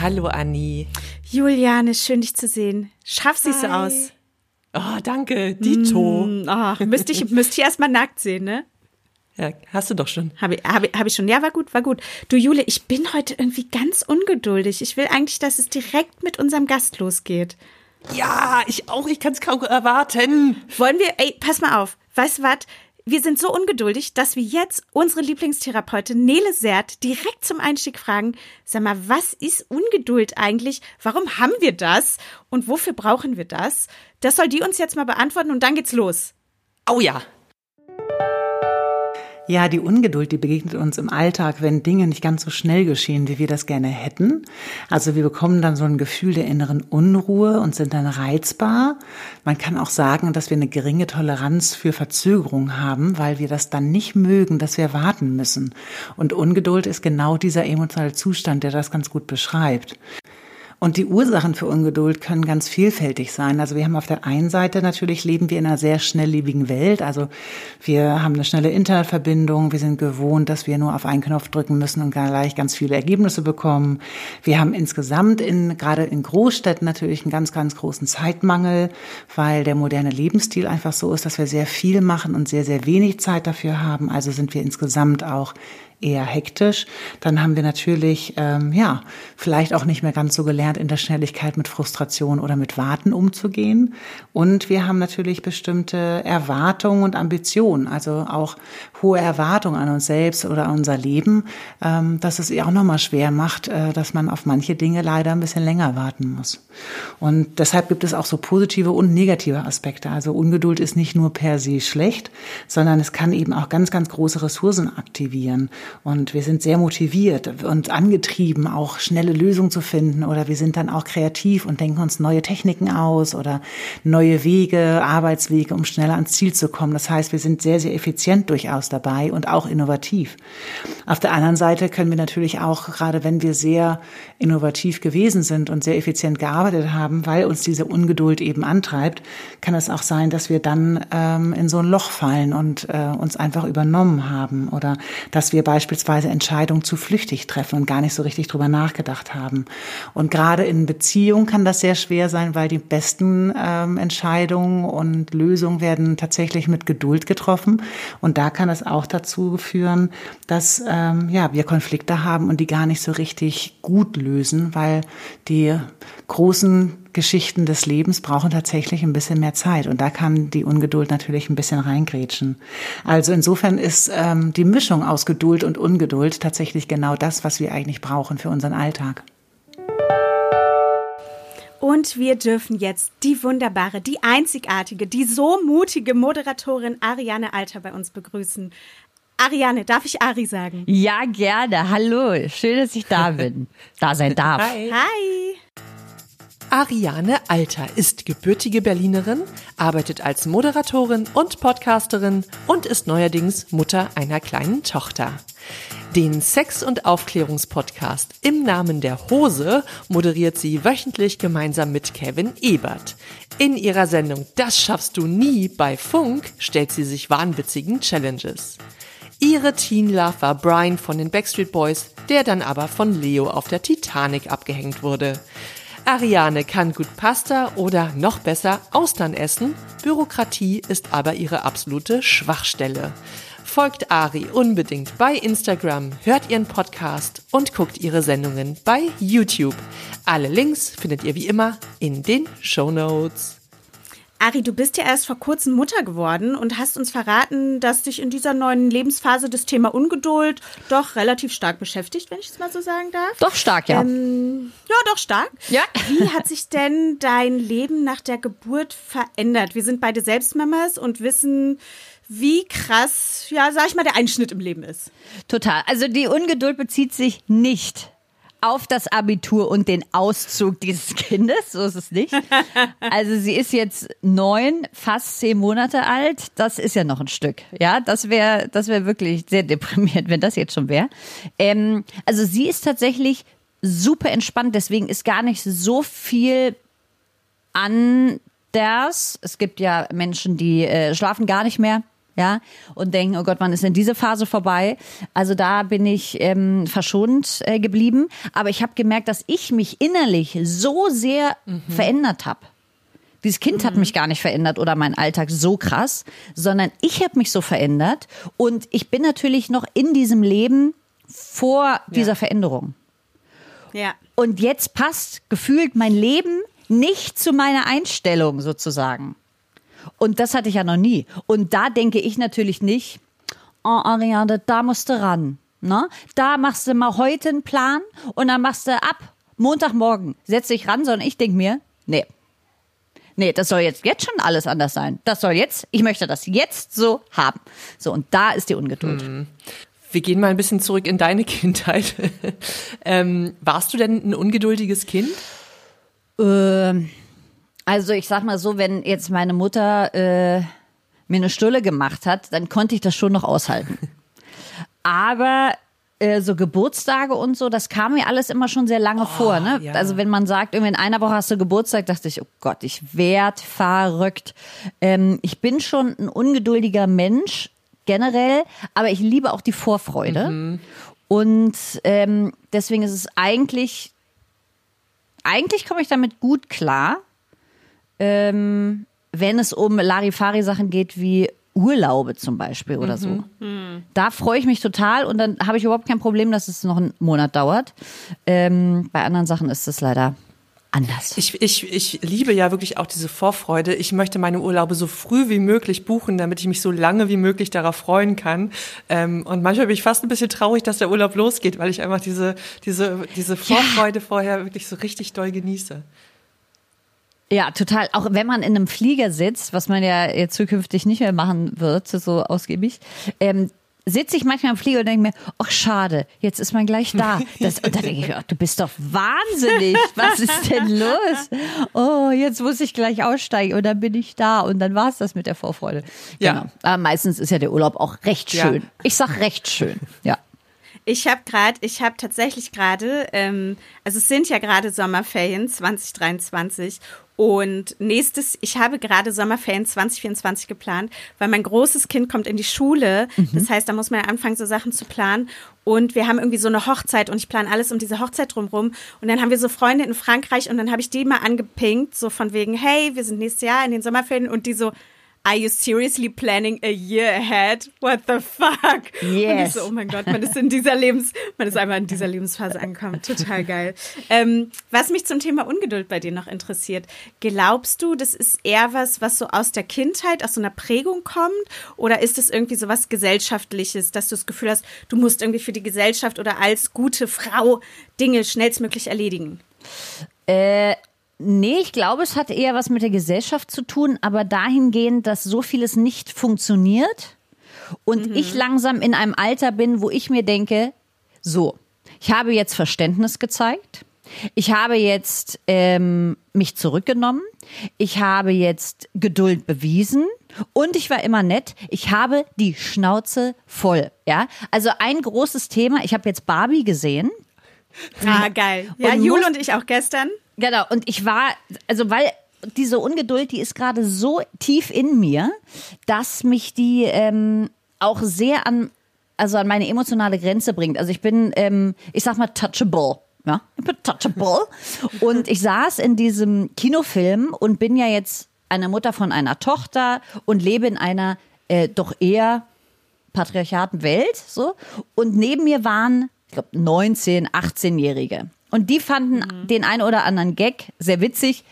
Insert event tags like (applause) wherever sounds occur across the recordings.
Hallo Anni. Juliane, schön dich zu sehen. Schaff sie so aus. Oh, danke, Dito. Mm, oh, müsste ich, (laughs) müsste ich erst mal nackt sehen, ne? Ja, hast du doch schon. Habe ich, hab, ich- hab ich schon. Ja, war gut, war gut. Du, Jule, ich bin heute irgendwie ganz ungeduldig. Ich will eigentlich, dass es direkt mit unserem Gast losgeht. Ja, ich auch. Ich kann es kaum erwarten. Wollen wir, ey, pass mal auf. Weißt du was? Wir sind so ungeduldig, dass wir jetzt unsere Lieblingstherapeutin Nele Sert direkt zum Einstieg fragen, sag mal, was ist Ungeduld eigentlich? Warum haben wir das? Und wofür brauchen wir das? Das soll die uns jetzt mal beantworten und dann geht's los. Oh ja. Ja, die Ungeduld, die begegnet uns im Alltag, wenn Dinge nicht ganz so schnell geschehen, wie wir das gerne hätten. Also wir bekommen dann so ein Gefühl der inneren Unruhe und sind dann reizbar. Man kann auch sagen, dass wir eine geringe Toleranz für Verzögerung haben, weil wir das dann nicht mögen, dass wir warten müssen. Und Ungeduld ist genau dieser emotionale Zustand, der das ganz gut beschreibt. Und die Ursachen für Ungeduld können ganz vielfältig sein. Also wir haben auf der einen Seite natürlich leben wir in einer sehr schnelllebigen Welt. Also wir haben eine schnelle Internetverbindung. Wir sind gewohnt, dass wir nur auf einen Knopf drücken müssen und gleich ganz viele Ergebnisse bekommen. Wir haben insgesamt in, gerade in Großstädten natürlich einen ganz, ganz großen Zeitmangel, weil der moderne Lebensstil einfach so ist, dass wir sehr viel machen und sehr, sehr wenig Zeit dafür haben. Also sind wir insgesamt auch eher hektisch. Dann haben wir natürlich, ähm, ja, vielleicht auch nicht mehr ganz so gelernt, in der Schnelligkeit mit Frustration oder mit Warten umzugehen. Und wir haben natürlich bestimmte Erwartungen und Ambitionen, also auch hohe Erwartungen an uns selbst oder an unser Leben, ähm, dass es ihr auch nochmal schwer macht, äh, dass man auf manche Dinge leider ein bisschen länger warten muss. Und deshalb gibt es auch so positive und negative Aspekte. Also Ungeduld ist nicht nur per se schlecht, sondern es kann eben auch ganz, ganz große Ressourcen aktivieren. Und wir sind sehr motiviert und angetrieben, auch schnelle Lösungen zu finden. Oder wir sind dann auch kreativ und denken uns neue Techniken aus oder neue Wege, Arbeitswege, um schneller ans Ziel zu kommen. Das heißt, wir sind sehr, sehr effizient durchaus dabei und auch innovativ. Auf der anderen Seite können wir natürlich auch, gerade wenn wir sehr innovativ gewesen sind und sehr effizient gearbeitet haben, weil uns diese Ungeduld eben antreibt, kann es auch sein, dass wir dann ähm, in so ein Loch fallen und äh, uns einfach übernommen haben oder dass wir beispielsweise Entscheidungen zu flüchtig treffen und gar nicht so richtig drüber nachgedacht haben. Und gerade in Beziehungen kann das sehr schwer sein, weil die besten ähm, Entscheidungen und Lösungen werden tatsächlich mit Geduld getroffen. Und da kann es auch dazu führen, dass ähm, ja, wir Konflikte haben und die gar nicht so richtig gut lösen, weil die großen Geschichten des Lebens brauchen tatsächlich ein bisschen mehr Zeit und da kann die Ungeduld natürlich ein bisschen reingrätschen. Also insofern ist ähm, die Mischung aus Geduld und Ungeduld tatsächlich genau das, was wir eigentlich brauchen für unseren Alltag. Und wir dürfen jetzt die wunderbare, die einzigartige, die so mutige Moderatorin Ariane Alter bei uns begrüßen. Ariane, darf ich Ari sagen? Ja, gerne. Hallo. Schön, dass ich da bin. Da sein darf. Hi. Hi. Ariane Alter ist gebürtige Berlinerin, arbeitet als Moderatorin und Podcasterin und ist neuerdings Mutter einer kleinen Tochter. Den Sex- und Aufklärungspodcast im Namen der Hose moderiert sie wöchentlich gemeinsam mit Kevin Ebert. In ihrer Sendung Das schaffst du nie bei Funk stellt sie sich wahnwitzigen Challenges. Ihre Teen Love war Brian von den Backstreet Boys, der dann aber von Leo auf der Titanic abgehängt wurde. Ariane kann gut Pasta oder noch besser Austern essen. Bürokratie ist aber ihre absolute Schwachstelle. Folgt Ari unbedingt bei Instagram, hört ihren Podcast und guckt ihre Sendungen bei YouTube. Alle Links findet ihr wie immer in den Show Notes. Ari, du bist ja erst vor kurzem Mutter geworden und hast uns verraten, dass dich in dieser neuen Lebensphase das Thema Ungeduld doch relativ stark beschäftigt, wenn ich es mal so sagen darf. Doch stark, ja. Ähm, ja, doch stark. Ja. Wie hat sich denn dein Leben nach der Geburt verändert? Wir sind beide Selbstmamas und wissen, wie krass, ja, sag ich mal, der Einschnitt im Leben ist. Total. Also die Ungeduld bezieht sich nicht auf das Abitur und den Auszug dieses (laughs) Kindes, so ist es nicht. Also sie ist jetzt neun, fast zehn Monate alt. Das ist ja noch ein Stück. Ja, das wäre, das wäre wirklich sehr deprimierend, wenn das jetzt schon wäre. Ähm, also sie ist tatsächlich super entspannt, deswegen ist gar nicht so viel anders. Es gibt ja Menschen, die äh, schlafen gar nicht mehr. Ja, und denken, oh Gott, wann ist denn diese Phase vorbei? Also da bin ich ähm, verschont äh, geblieben. Aber ich habe gemerkt, dass ich mich innerlich so sehr mhm. verändert habe. Dieses Kind mhm. hat mich gar nicht verändert oder mein Alltag so krass, sondern ich habe mich so verändert und ich bin natürlich noch in diesem Leben vor dieser Veränderung. Ja. Und jetzt passt gefühlt mein Leben nicht zu meiner Einstellung sozusagen. Und das hatte ich ja noch nie. Und da denke ich natürlich nicht, oh Ariane, da musst du ran. Ne? Da machst du mal heute einen Plan und dann machst du ab Montagmorgen, setz dich ran, sondern ich denke mir, nee. Nee, das soll jetzt, jetzt schon alles anders sein. Das soll jetzt, ich möchte das jetzt so haben. So, und da ist die Ungeduld. Mhm. Wir gehen mal ein bisschen zurück in deine (laughs) Kindheit. ähm, warst du denn ein ungeduldiges Kind? Ähm, also ich sag mal so, wenn jetzt meine Mutter äh, mir eine Stulle gemacht hat, dann konnte ich das schon noch aushalten. (laughs) Aber äh, so Geburtstage und so, das kam mir alles immer schon sehr lange oh, vor. Ne? Ja. Also wenn man sagt, irgendwie in einer Woche hast du Geburtstag, dachte ich, oh Gott, ich werd verrückt. Ähm, ich bin schon ein ungeduldiger Mensch generell, aber ich liebe auch die Vorfreude. Mhm. Und ähm, deswegen ist es eigentlich, eigentlich komme ich damit gut klar, ähm, wenn es um Larifari-Sachen geht wie Urlaube zum Beispiel oder so. Mhm. mhm. Da freue ich mich total und dann habe ich überhaupt kein Problem, dass es noch einen Monat dauert. Ähm, bei anderen Sachen ist es leider anders. Ich, ich, ich liebe ja wirklich auch diese Vorfreude. Ich möchte meine Urlaube so früh wie möglich buchen, damit ich mich so lange wie möglich darauf freuen kann. Ähm, und manchmal bin ich fast ein bisschen traurig, dass der Urlaub losgeht, weil ich einfach diese, diese, diese Vorfreude ja. vorher wirklich so richtig doll genieße. Ja, total. Auch wenn man in einem Flieger sitzt, was man ja jetzt zukünftig nicht mehr machen wird, so ausgiebig, ähm, sitze ich manchmal im Flieger und denke mir, ach schade, jetzt ist man gleich da. Das, und dann denke ich, ach, du bist doch wahnsinnig. Was ist denn los? Oh, jetzt muss ich gleich aussteigen und dann bin ich da und dann war es das mit der Vorfreude. Ja. Genau. Aber meistens ist ja der Urlaub auch recht schön. Ja. Ich sag recht schön. Ja. Ich habe gerade, ich habe tatsächlich gerade, ähm, also es sind ja gerade Sommerferien 2023 und nächstes, ich habe gerade Sommerferien 2024 geplant, weil mein großes Kind kommt in die Schule. Mhm. Das heißt, da muss man ja anfangen, so Sachen zu planen. Und wir haben irgendwie so eine Hochzeit und ich plane alles um diese Hochzeit drumherum. Und dann haben wir so Freunde in Frankreich und dann habe ich die mal angepinkt, so von wegen, hey, wir sind nächstes Jahr in den Sommerferien und die so, Are you seriously planning a year ahead? What the fuck? Yes. So, oh mein Gott, man ist in dieser Lebens, man ist einmal in dieser Lebensphase angekommen. Total geil. Ähm, was mich zum Thema Ungeduld bei dir noch interessiert, glaubst du, das ist eher was, was so aus der Kindheit, aus so einer Prägung kommt? Oder ist es irgendwie so was Gesellschaftliches, dass du das Gefühl hast, du musst irgendwie für die Gesellschaft oder als gute Frau Dinge schnellstmöglich erledigen? Äh, Nee, ich glaube, es hat eher was mit der Gesellschaft zu tun, aber dahingehend, dass so vieles nicht funktioniert und mhm. ich langsam in einem Alter bin, wo ich mir denke, so, ich habe jetzt Verständnis gezeigt. Ich habe jetzt ähm, mich zurückgenommen. Ich habe jetzt Geduld bewiesen. Und ich war immer nett. Ich habe die Schnauze voll. Ja, also ein großes Thema. Ich habe jetzt Barbie gesehen. Ah, geil. Ja, und Jule und ich auch gestern. Genau, und ich war, also weil diese Ungeduld, die ist gerade so tief in mir, dass mich die ähm, auch sehr an, also an meine emotionale Grenze bringt. Also ich bin, ähm, ich sag mal, touchable. Ja, ich bin touchable. (laughs) und ich saß in diesem Kinofilm und bin ja jetzt eine Mutter von einer Tochter und lebe in einer äh, doch eher patriarchaten Welt. So. Und neben mir waren, ich glaube, 19, 18-Jährige. Und die fanden mhm. den einen oder anderen Gag sehr witzig.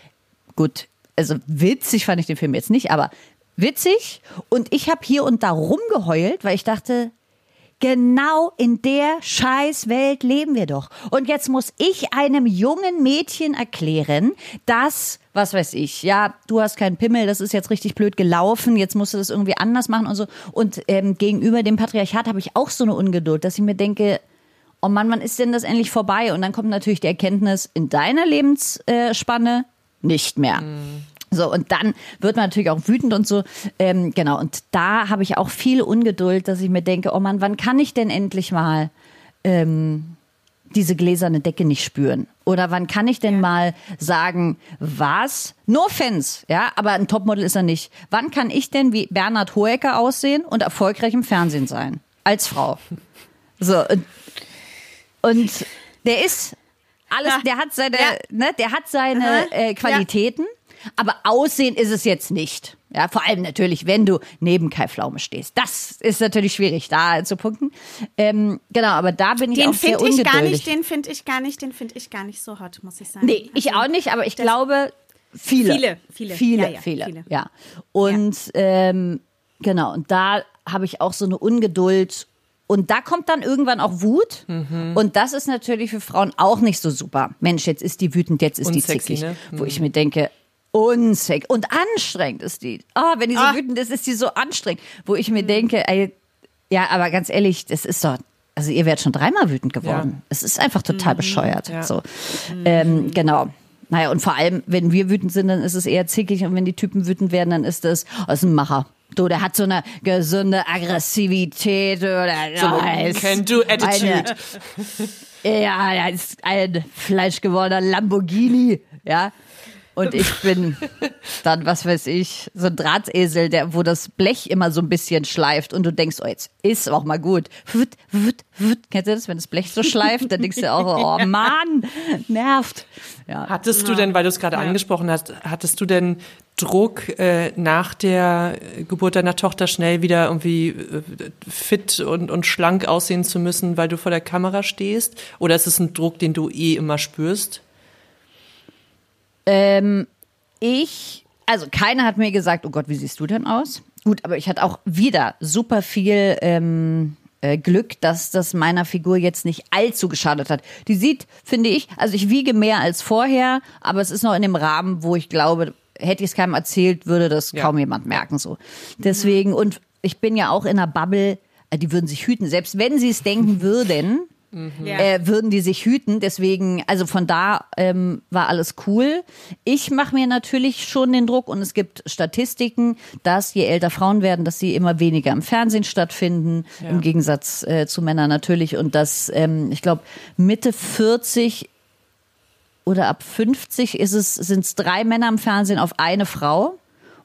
Gut, also witzig fand ich den Film jetzt nicht, aber witzig. Und ich habe hier und da rumgeheult, weil ich dachte, genau in der Scheißwelt leben wir doch. Und jetzt muss ich einem jungen Mädchen erklären, dass, was weiß ich, ja, du hast keinen Pimmel, das ist jetzt richtig blöd gelaufen, jetzt musst du das irgendwie anders machen und so. Und ähm, gegenüber dem Patriarchat habe ich auch so eine Ungeduld, dass ich mir denke, oh Mann, wann ist denn das endlich vorbei? Und dann kommt natürlich die Erkenntnis, in deiner Lebensspanne nicht mehr. Mhm. So, und dann wird man natürlich auch wütend und so. Ähm, genau, und da habe ich auch viel Ungeduld, dass ich mir denke, oh Mann, wann kann ich denn endlich mal ähm, diese gläserne Decke nicht spüren? Oder wann kann ich denn mal sagen, was? No offense, ja, aber ein Topmodel ist er nicht. Wann kann ich denn wie Bernhard Hoecker aussehen und erfolgreich im Fernsehen sein? Als Frau. So. Und- der ist alles, Ja. der hat seine, Ja. ne, der hat seine äh, Qualitäten, aber Aussehen ist es jetzt nicht. Ja, vor allem natürlich, wenn du neben Kai Pflaume stehst. Das ist natürlich schwierig, da zu punkten. Ähm, genau, aber da bin ich Den auch sehr finde ich ungeduldig. gar nicht, den finde ich gar nicht, den finde ich gar nicht so hot, muss ich sagen. Nee, ich Also, auch nicht, aber ich glaube, viele. Viele, viele. Viele, Ja, ja, viele. viele. Ja. Und Ähm, genau, und da habe ich auch so eine Ungeduld. Und da kommt dann irgendwann auch Wut. Mhm. Und das ist natürlich für Frauen auch nicht so super. Mensch, jetzt ist die wütend, jetzt ist die Unsexy, zickig. ne? Wo ich mir denke, unsexy. Und anstrengend ist die. Ah, wenn die so Ah. wütend ist, ist die so anstrengend. Wo ich mir denke, ey, ja, aber ganz ehrlich, das ist doch. Also ihr werdet schon dreimal wütend geworden. Ja. Es ist einfach total bescheuert. Ja. So. Ähm, genau. Naja, und vor allem, wenn wir wütend sind, dann ist es eher zickig und wenn die Typen wütend werden, dann ist das aus dem Macher. Du, der hat so eine gesunde Aggressivität oder So eine Can-Do-Attitude. Ja, er ist ein fleischgewordener Lamborghini, ja. Und ich bin dann, was weiß ich, so ein Drahtesel, der, wo das Blech immer so ein bisschen schleift und du denkst, oh, jetzt ist auch mal gut. Wut, wut, wut. Kennst du das, wenn das Blech so schleift? Dann denkst du auch, oh Mann, nervt. Ja. Hattest du denn, weil du es gerade angesprochen hast, hattest du denn Druck äh, nach der Geburt deiner Tochter schnell wieder irgendwie äh, fit und, und schlank aussehen zu müssen, weil du vor der Kamera stehst? Oder ist es ein Druck, den du eh immer spürst? Ähm, ich, also keiner hat mir gesagt, oh Gott, wie siehst du denn aus? Gut, aber ich hatte auch wieder super viel ähm, äh, Glück, dass das meiner Figur jetzt nicht allzu geschadet hat. Die sieht, finde ich, also ich wiege mehr als vorher, aber es ist noch in dem Rahmen, wo ich glaube, hätte ich es keinem erzählt, würde das Ja. kaum jemand merken so. Deswegen, und ich bin ja auch in einer Bubble, äh, die würden sich hüten, selbst wenn sie es denken würden, Ja. äh, würden die sich hüten. Deswegen, also von da ähm, war alles cool. Ich mache mir natürlich schon den Druck und es gibt Statistiken, dass je älter Frauen werden, dass sie immer weniger im Fernsehen stattfinden, im Gegensatz äh, zu Männern natürlich. Und dass, ähm, ich glaube, Mitte 40 oder ab 50 ist es, sind es drei Männer im Fernsehen auf eine Frau.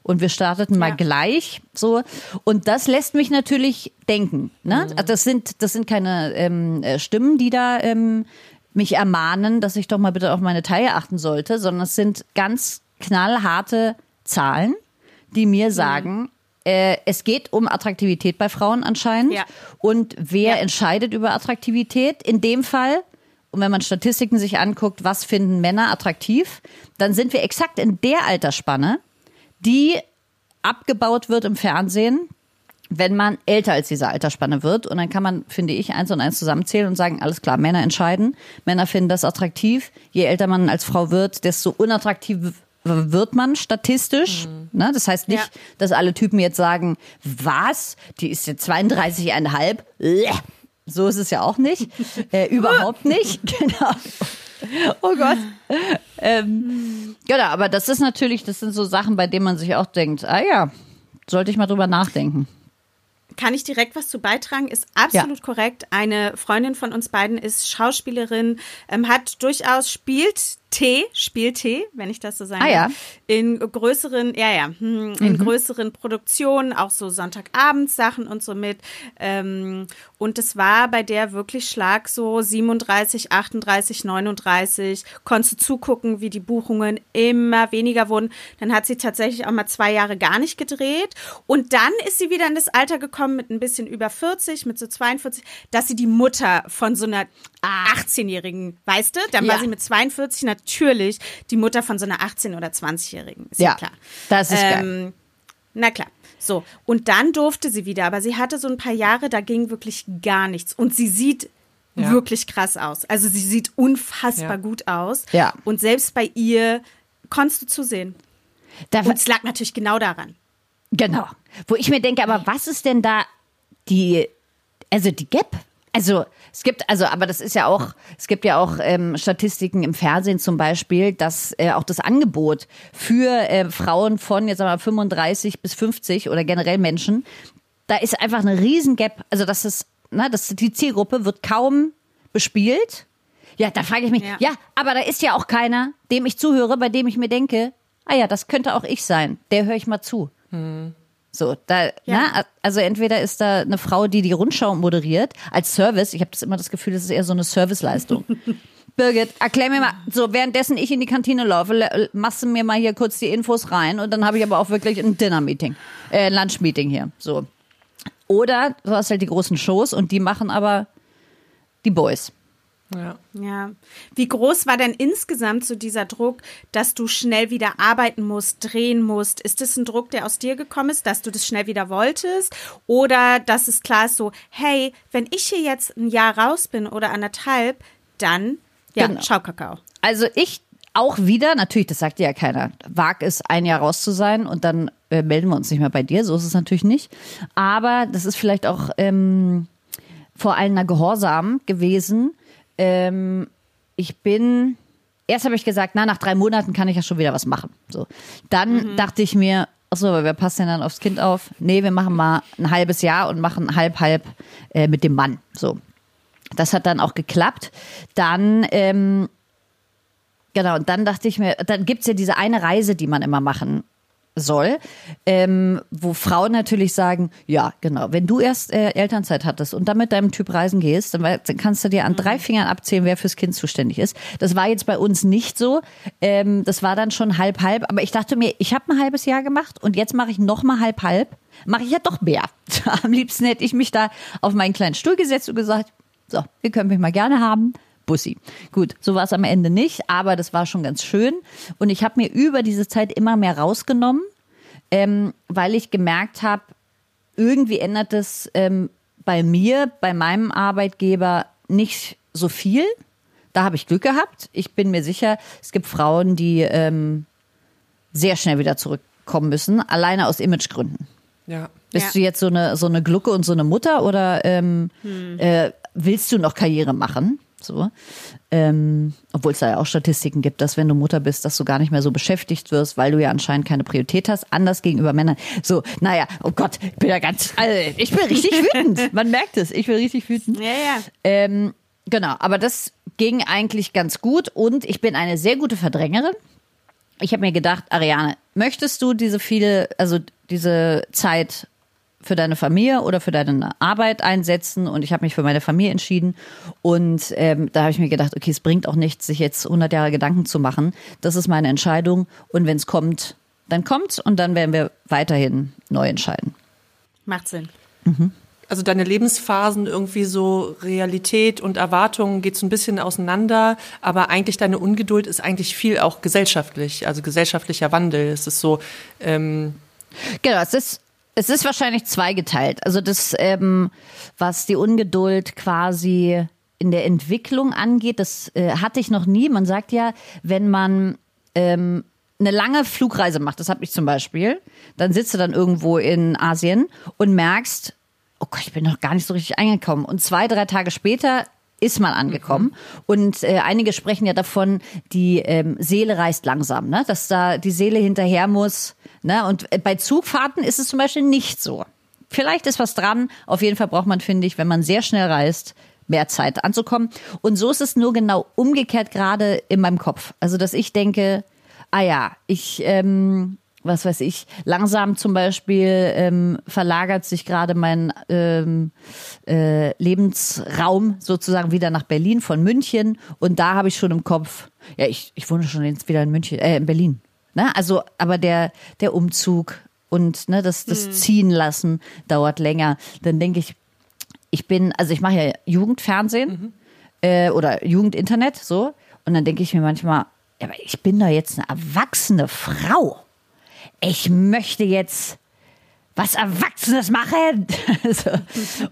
Und wir starteten mal Ja. gleich so. Und das lässt mich natürlich denken. Ne? Mhm. Das, sind, das sind keine ähm, äh, Stimmen, die da ähm, mich ermahnen, dass ich doch mal bitte auf meine Taille achten sollte, sondern es sind ganz knallharte Zahlen, die mir Mhm. sagen, äh, es geht um Attraktivität bei Frauen anscheinend. Ja. Und wer Ja. entscheidet über Attraktivität? In dem Fall und wenn man Statistiken sich anguckt, was finden Männer attraktiv, dann sind wir exakt in der Altersspanne, die abgebaut wird im Fernsehen, wenn man älter als diese Altersspanne wird. Und dann kann man, finde ich, eins und eins zusammenzählen und sagen, alles klar, Männer entscheiden. Männer finden das attraktiv. Je älter man als Frau wird, desto unattraktiv wird man statistisch. Ne? Das heißt nicht, Ja. dass alle Typen jetzt sagen, was? Die ist jetzt 32,5. Bleh. So ist es ja auch nicht. (laughs) Äh, überhaupt nicht. (laughs) Genau. Oh Gott. Ähm, genau, aber das ist natürlich, das sind so Sachen, bei denen man sich auch denkt, ah ja, sollte ich mal drüber nachdenken. Kann ich direkt was zu beitragen? Ist absolut korrekt. Eine Freundin von uns beiden ist Schauspielerin, ähm, hat durchaus spielt Tee, spielt Tee, wenn ich das so sagen Ah, ja. in größeren, ja ja, hm, in größeren Produktionen, auch so Sonntagabends-Sachen und so mit. Ähm, und es war bei der wirklich Schlag so 37, 38, 39. Konntest du zugucken, wie die Buchungen immer weniger wurden. Dann hat sie tatsächlich auch mal zwei Jahre gar nicht gedreht. Und dann ist sie wieder in das Alter gekommen mit ein bisschen über 40, mit so 42, dass sie die Mutter von so einer 18-Jährigen, weißt du? Dann war Ja. sie mit 42 natürlich die Mutter von so einer 18- oder 20-Jährigen. Ist ja, Ja, klar. das ist geil. ähm, Na klar. So, und dann durfte sie wieder, aber sie hatte so ein paar Jahre, da ging wirklich gar nichts. Und sie sieht Ja. wirklich krass aus. Also sie sieht unfassbar Ja. gut aus. Ja. Und selbst bei ihr konntest du zusehen. Da, Und es lag natürlich genau daran. Genau. Wo ich mir denke, aber was ist denn da die, also die Gap? Also es gibt, also, aber das ist ja auch, es gibt ja auch ähm, Statistiken im Fernsehen zum Beispiel, dass äh, auch das Angebot für äh, Frauen von jetzt einmal 35 bis 50 oder generell Menschen, da ist einfach eine riesen Gap. Also das ist, ne, das, die Zielgruppe wird kaum bespielt. Ja, da frage ich mich, ja. Ja. aber da ist ja auch keiner, dem ich zuhöre, bei dem ich mir denke, ah ja, das könnte auch ich sein. Der höre ich mal zu. So, da, Ja. na, also entweder ist da eine Frau, die die Rundschau moderiert, als Service. Ich habe das immer das Gefühl, das ist eher so eine Serviceleistung. (laughs) Birgit, erklär mir mal, so währenddessen ich in die Kantine laufe, machst du mir mal hier kurz die Infos rein und dann habe ich aber auch wirklich ein Dinner-Meeting, äh, Lunch-Meeting hier. So. Oder du hast halt die großen Shows und die machen aber die Boys. Ja. Ja. Wie groß war denn insgesamt so dieser Druck, dass du schnell wieder arbeiten musst, drehen musst? Ist das ein Druck, der aus dir gekommen ist, dass du das schnell wieder wolltest? Oder dass es klar ist so, hey, wenn ich hier jetzt ein Jahr raus bin oder anderthalb, dann, ja, Genau. schau Kakao. Also ich auch wieder, natürlich, das sagt dir ja keiner, wag es, ein Jahr raus zu sein und dann äh, melden wir uns nicht mehr bei dir. So ist es natürlich nicht. Aber das ist vielleicht auch ähm, vor allem Gehorsam gewesen. Ähm, ich bin, erst habe ich gesagt, na, nach drei Monaten kann ich ja schon wieder was machen. So. Dann dachte ich mir, achso, aber wer passt denn dann aufs Kind auf? Nee, wir machen mal ein halbes Jahr und machen halb, halb äh, mit dem Mann. So. Das hat dann auch geklappt. Dann, ähm, genau, und dann dachte ich mir, dann gibt's ja diese eine Reise, die man immer machen soll, ähm, wo Frauen natürlich sagen, ja, genau, wenn du erst äh, Elternzeit hattest und dann mit deinem Typ reisen gehst, dann, dann kannst du dir an drei Fingern abzählen, wer fürs Kind zuständig ist. Das war jetzt bei uns nicht so. Ähm, das war dann schon halb halb. Aber ich dachte mir, ich habe ein halbes Jahr gemacht und jetzt mache ich noch mal halb halb. Mache ich ja doch mehr. (laughs) Am liebsten hätte ich mich da auf meinen kleinen Stuhl gesetzt und gesagt, so, ihr könnt mich mal gerne haben. Bussi. Gut, so war es am Ende nicht, aber das war schon ganz schön. Und ich habe mir über diese Zeit immer mehr rausgenommen, ähm, weil ich gemerkt habe, irgendwie ändert es ähm, bei mir, bei meinem Arbeitgeber nicht so viel. Da habe ich Glück gehabt. Ich bin mir sicher, es gibt Frauen, die ähm, sehr schnell wieder zurückkommen müssen, alleine aus Imagegründen. Ja. Bist Ja. du jetzt so eine, so eine Glucke und so eine Mutter oder ähm, äh, willst du noch Karriere machen? So. Ähm, Obwohl es da ja auch Statistiken gibt, dass wenn du Mutter bist, dass du gar nicht mehr so beschäftigt wirst, weil du ja anscheinend keine Priorität hast, anders gegenüber Männern. So, naja, oh Gott, ich bin ja ganz, also, ich bin richtig wütend. (laughs) Man merkt es, ich bin richtig wütend. Ja, ja. Ähm, genau, aber das ging eigentlich ganz gut und ich bin eine sehr gute Verdrängerin. Ich habe mir gedacht, Ariane, möchtest du diese viele, also diese Zeit für deine Familie oder für deine Arbeit einsetzen? Und ich habe mich für meine Familie entschieden. Und ähm, da habe ich mir gedacht, okay, es bringt auch nichts, sich jetzt 100 Jahre Gedanken zu machen. Das ist meine Entscheidung. Und wenn es kommt, dann kommt's und dann werden wir weiterhin neu entscheiden. Macht Sinn. Also deine Lebensphasen irgendwie so Realität und Erwartungen geht so ein bisschen auseinander, aber eigentlich deine Ungeduld ist eigentlich viel auch gesellschaftlich, also gesellschaftlicher Wandel. Es ist so, ähm, Genau, es ist, es ist wahrscheinlich zweigeteilt. Also das, ähm, was die Ungeduld quasi in der Entwicklung angeht, das äh, hatte ich noch nie. Man sagt ja, wenn man ähm, eine lange Flugreise macht, das habe ich zum Beispiel, dann sitzt du dann irgendwo in Asien und merkst, oh Gott, ich bin noch gar nicht so richtig angekommen. Und zwei, drei Tage später ist man angekommen. Und äh, einige sprechen ja davon, die ähm, Seele reist langsam, ne? dass da die Seele hinterher muss. Ne? Und äh, bei Zugfahrten ist es zum Beispiel nicht so. Vielleicht ist was dran. Auf jeden Fall braucht man, finde ich, wenn man sehr schnell reist, mehr Zeit anzukommen. Und so ist es nur genau umgekehrt gerade in meinem Kopf. Also, dass ich denke, ah ja, ich, ähm, was weiß ich, langsam zum Beispiel ähm, verlagert sich gerade mein ähm, äh, Lebensraum sozusagen wieder nach Berlin von München. Und da habe ich schon im Kopf, ja, ich, ich wohne schon jetzt wieder in München, äh, in Berlin. Ne? Also, aber der, der Umzug und ne, das, das Ziehen lassen dauert länger. Dann denke ich, ich bin, also ich mache ja Jugendfernsehen äh, oder Jugendinternet, so. Und dann denke ich mir manchmal, ja, aber ich bin doch jetzt eine erwachsene Frau. Ich möchte jetzt was Erwachsenes machen. (laughs) so.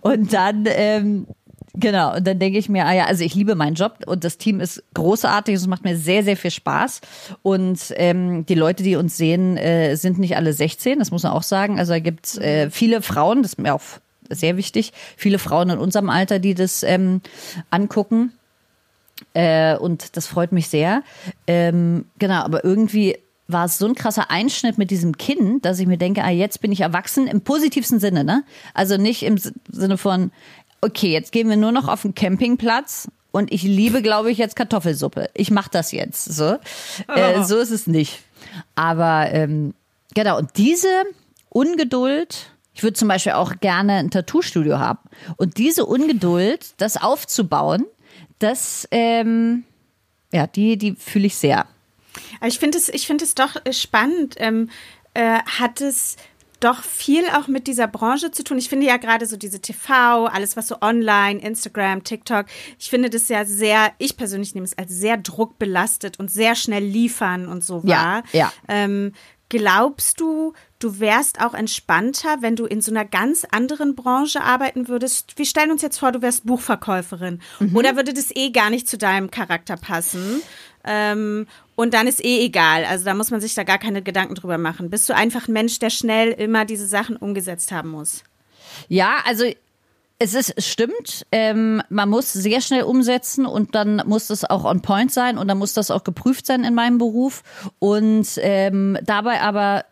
Und dann, ähm, genau, und dann denke ich mir, ah ja, also ich liebe meinen Job und das Team ist großartig, es macht mir sehr, sehr viel Spaß. Und ähm, die Leute, die uns sehen, äh, sind nicht alle 16, das muss man auch sagen. Also da gibt's äh, viele Frauen, das ist mir auch sehr wichtig, viele Frauen in unserem Alter, die das ähm, angucken. Äh, und das freut mich sehr. Ähm, genau, aber irgendwie war es so ein krasser Einschnitt mit diesem Kind, dass ich mir denke, ah, jetzt bin ich erwachsen im positivsten Sinne, ne? Also nicht im Sinne von, okay, jetzt gehen wir nur noch auf den Campingplatz und ich liebe, glaube ich, jetzt Kartoffelsuppe. Ich mache das jetzt. So, (laughs) äh, Oh. so ist es nicht. Aber ähm, genau, und diese Ungeduld, ich würde zum Beispiel auch gerne ein Tattoo-Studio haben. Und diese Ungeduld, das aufzubauen, das, ähm, ja, die, die fühle ich sehr. Ich finde es, ich finde es doch äh, spannend. Ähm, äh, hat es doch viel auch mit dieser Branche zu tun. Ich finde ja gerade so diese TV, alles was so online, Instagram, TikTok, ich finde das ja sehr, ich persönlich nehme es als sehr druckbelastet und sehr schnell liefern und so Ja, wahr. ja. Ähm, glaubst du, du wärst auch entspannter, wenn du in so einer ganz anderen Branche arbeiten würdest? Wir stellen uns jetzt vor, du wärst Buchverkäuferin. Mhm. Oder würde das eh gar nicht zu deinem Charakter passen? Ähm, und dann ist eh egal. Also da muss man sich da gar keine Gedanken drüber machen. Bist du einfach ein Mensch, der schnell immer diese Sachen umgesetzt haben muss? Ja, also es ist es stimmt. Ähm, man muss sehr schnell umsetzen und dann muss das auch on point sein und dann muss das auch geprüft sein in meinem Beruf und ähm, dabei aber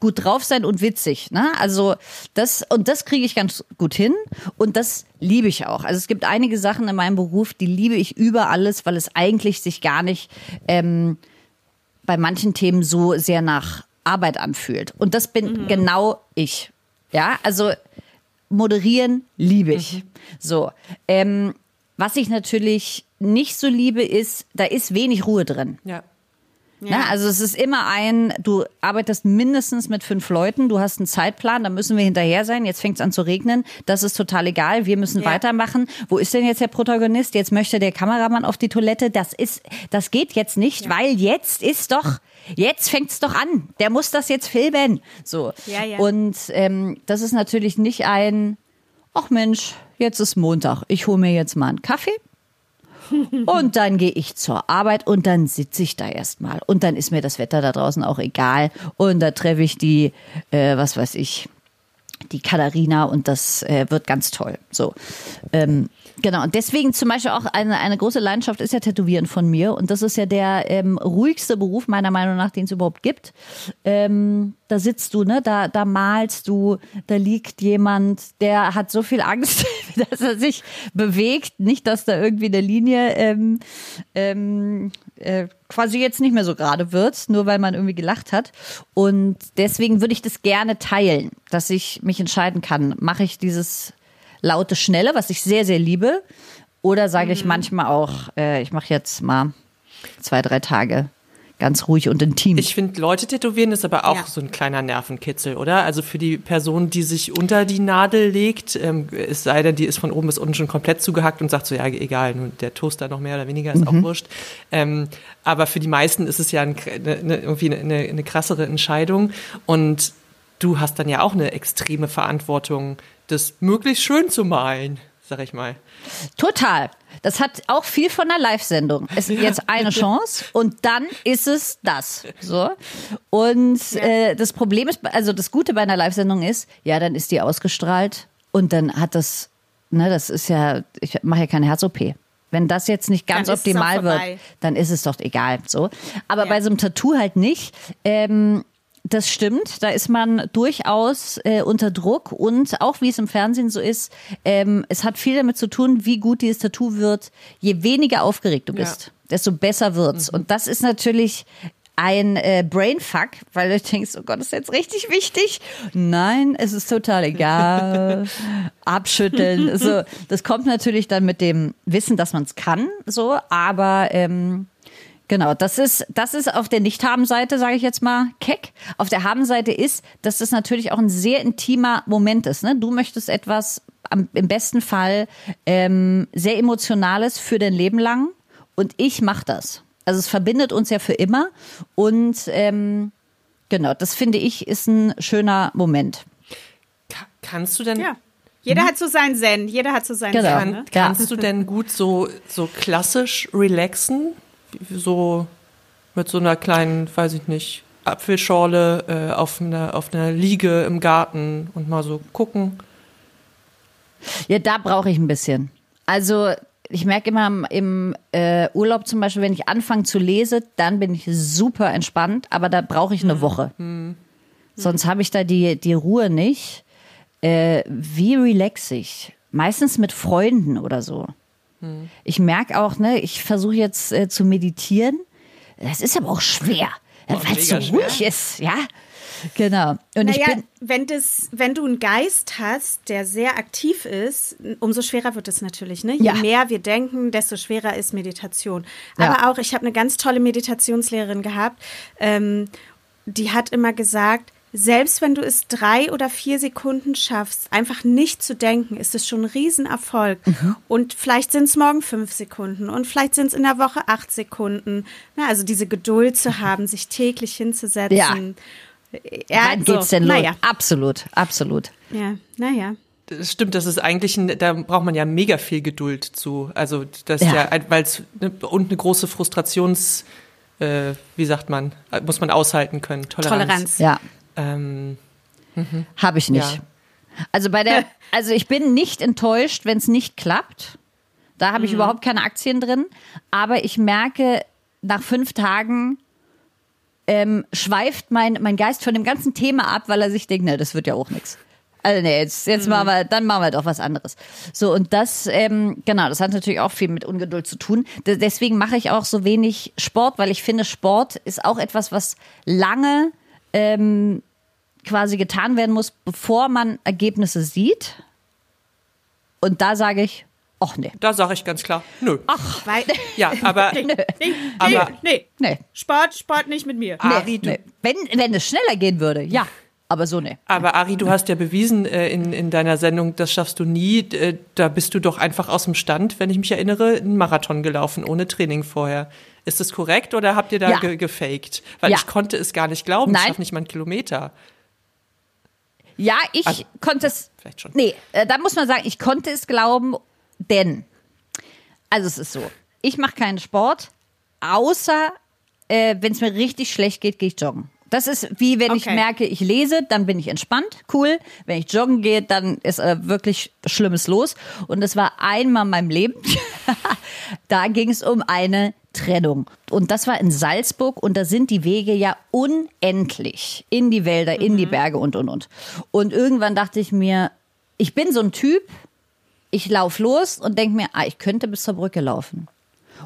gut drauf sein und witzig. Ne? Also das und das kriege ich ganz gut hin und das liebe ich auch. Also es gibt einige Sachen in meinem Beruf, die liebe ich über alles, weil es eigentlich sich gar nicht ähm, bei manchen Themen so sehr nach Arbeit anfühlt. Und das bin genau ich. Ja, also moderieren liebe ich. So. Ähm, was ich natürlich nicht so liebe, ist, da ist wenig Ruhe drin. Ja. Ne? Also es ist immer ein, du arbeitest mindestens mit fünf Leuten, du hast einen Zeitplan, da müssen wir hinterher sein, jetzt fängt es an zu regnen, das ist total egal, wir müssen Ja. weitermachen. Wo ist denn jetzt der Protagonist? Jetzt möchte der Kameramann auf die Toilette, das ist, das geht jetzt nicht, weil jetzt ist doch, jetzt fängt es doch an, der muss das jetzt filmen. So. Ja, ja. Und ähm, das ist natürlich nicht ein, ach Mensch, jetzt ist Montag, ich hole mir jetzt mal einen Kaffee. Und dann gehe ich zur Arbeit und dann sitze ich da erstmal. Und dann ist mir das Wetter da draußen auch egal. Und da treffe ich die, äh, was weiß ich, die Katharina und das äh, wird ganz toll. So. Ähm, genau. Und deswegen zum Beispiel auch eine, eine große Leidenschaft ist ja Tätowieren von mir. Und das ist ja der ähm, ruhigste Beruf, meiner Meinung nach, den es überhaupt gibt. Ähm, da sitzt du, ne, da, da malst du, da liegt jemand, der hat so viel Angst, (laughs) dass er sich bewegt. Nicht, dass da irgendwie eine Linie ähm, ähm, äh, quasi jetzt nicht mehr so gerade wird, nur weil man irgendwie gelacht hat. Und deswegen würde ich das gerne teilen, dass ich mich entscheiden kann, mache ich dieses laute Schnelle, was ich sehr, sehr liebe, oder sage ich manchmal auch, äh, ich mache jetzt mal zwei, drei Tage ganz ruhig und intim. Ich finde, Leute tätowieren ist aber auch Ja. so ein kleiner Nervenkitzel, oder? Also für die Person, die sich unter die Nadel legt, ähm, es sei denn, die ist von oben bis unten schon komplett zugehackt und sagt so, ja, egal, der Toaster noch mehr oder weniger ist auch wurscht. Ähm, aber für die meisten ist es ja ein, eine, eine, irgendwie eine, eine krassere Entscheidung und du hast dann ja auch eine extreme Verantwortung, das möglichst schön zu malen, sag ich mal. Total. Das hat auch viel von der Live-Sendung. Es ist jetzt eine Chance und dann ist es das. So. Und äh, das Problem ist, also das Gute bei einer Live-Sendung ist, ja, dann ist die ausgestrahlt und dann hat das, ne, das ist ja, ich mache ja keine Herz-OP. Wenn das jetzt nicht ganz optimal wird, dann ist es doch egal. So. Aber Ja. bei so einem Tattoo halt nicht. Ähm, das stimmt, da ist man durchaus äh, unter Druck und auch wie es im Fernsehen so ist, ähm, es hat viel damit zu tun, wie gut dieses Tattoo wird. Je weniger aufgeregt du Ja. bist, desto besser wird's. Und das ist natürlich ein äh, Brainfuck, weil du denkst, oh Gott, ist jetzt richtig wichtig. Nein, es ist total egal. (laughs) Abschütteln. So, das kommt natürlich dann mit dem Wissen, dass man es kann, so, aber ähm, Genau, das ist, das ist auf der Nicht-Haben-Seite, sage ich jetzt mal, keck. Auf der Haben-Seite ist, dass das natürlich auch ein sehr intimer Moment ist. Ne? Du möchtest etwas am, im besten Fall ähm, sehr Emotionales für dein Leben lang und ich mache das. Also es verbindet uns ja für immer und ähm, genau, das finde ich ist ein schöner Moment. Ka kannst du denn Ja. Jeder hat so seinen Zen, jeder hat so seinen Genau. Zen. Kann, Ne? kannst du denn gut so, so klassisch relaxen? So mit so einer kleinen, weiß ich nicht, Apfelschorle äh, auf, einer, auf einer Liege im Garten und mal so gucken? Ja, da brauche ich ein bisschen. Also ich merke immer im, äh, Urlaub zum Beispiel, wenn ich anfange zu lesen, dann bin ich super entspannt, aber da brauche ich eine Woche. Sonst habe ich da die, die Ruhe nicht. Äh, wie relax ich? Meistens mit Freunden oder so. Ich merke auch, ne, ich versuche jetzt äh, zu meditieren. Das ist aber auch schwer, weil es so schwer. ruhig ist, ja. Genau. Und ich Naja, bin, wenn, das, wenn du einen Geist hast, der sehr aktiv ist, umso schwerer wird es natürlich. Ne? Je Ja. mehr wir denken, desto schwerer ist Meditation. Ja. Aber auch, ich habe eine ganz tolle Meditationslehrerin gehabt, ähm, die hat immer gesagt, selbst wenn du es drei oder vier Sekunden schaffst, einfach nicht zu denken, ist es schon ein Riesenerfolg. Mhm. Und vielleicht sind es morgen fünf Sekunden und vielleicht sind es in der Woche acht Sekunden. Na, also diese Geduld zu haben, sich täglich hinzusetzen. Ja. Ja, wann so, geht's denn los? naja. Absolut, absolut. Ja, naja. Das stimmt, das ist eigentlich, ein, da braucht man ja mega viel Geduld zu. Also das Ja. ja, weil es ne, und eine große Frustrations, äh, wie sagt man, muss man aushalten können. Toleranz. Toleranz. Ja, Ähm, habe ich nicht. Ja. Also bei der, (laughs) also ich bin nicht enttäuscht, wenn es nicht klappt. Da habe ich überhaupt keine Aktien drin. Aber ich merke, nach fünf Tagen ähm, schweift mein, mein Geist von dem ganzen Thema ab, weil er sich denkt, ne, das wird ja auch nichts. Also nee, jetzt, jetzt machen wir, dann machen wir doch was anderes. So, und das, ähm, genau, das hat natürlich auch viel mit Ungeduld zu tun. Deswegen mache ich auch so wenig Sport, weil ich finde, Sport ist auch etwas, was lange ähm, quasi getan werden muss, bevor man Ergebnisse sieht. Und da sage ich, ach nee. da sage ich ganz klar, nö. Weil, Ja, aber (laughs) nee, nee, Aber- nee, Nee. Sport, Sport nicht mit mir. Ari, du, nee. Wenn, wenn es schneller gehen würde, ja. Aber so nee. aber Ari, du hast ja bewiesen äh, in, in deiner Sendung, das schaffst du nie. Äh, da bist du doch einfach aus dem Stand, wenn ich mich erinnere, einen Marathon gelaufen, ohne Training vorher. Ist das korrekt oder habt ihr da Ja. ge gefaked? Weil Ja. ich konnte es gar nicht glauben, ich Nein. schaffe nicht mal einen Kilometer. Ja, ich Also, konnte es. vielleicht schon. Nee, äh, da muss man sagen, ich konnte es glauben, denn. Also es ist so. Ich mache keinen Sport, außer äh, wenn es mir richtig schlecht geht, gehe ich joggen. Das ist wie wenn ich Okay. merke, ich lese, dann bin ich entspannt, cool. Wenn ich joggen gehe, dann ist äh, wirklich Schlimmes los. Und es war einmal in meinem Leben, (laughs) da ging es um eine Trennung. Und das war in Salzburg und da sind die Wege ja unendlich in die Wälder, in die Berge und, und, und. Und irgendwann dachte ich mir, ich bin so ein Typ, ich lauf los und denke mir, ah, ich könnte bis zur Brücke laufen.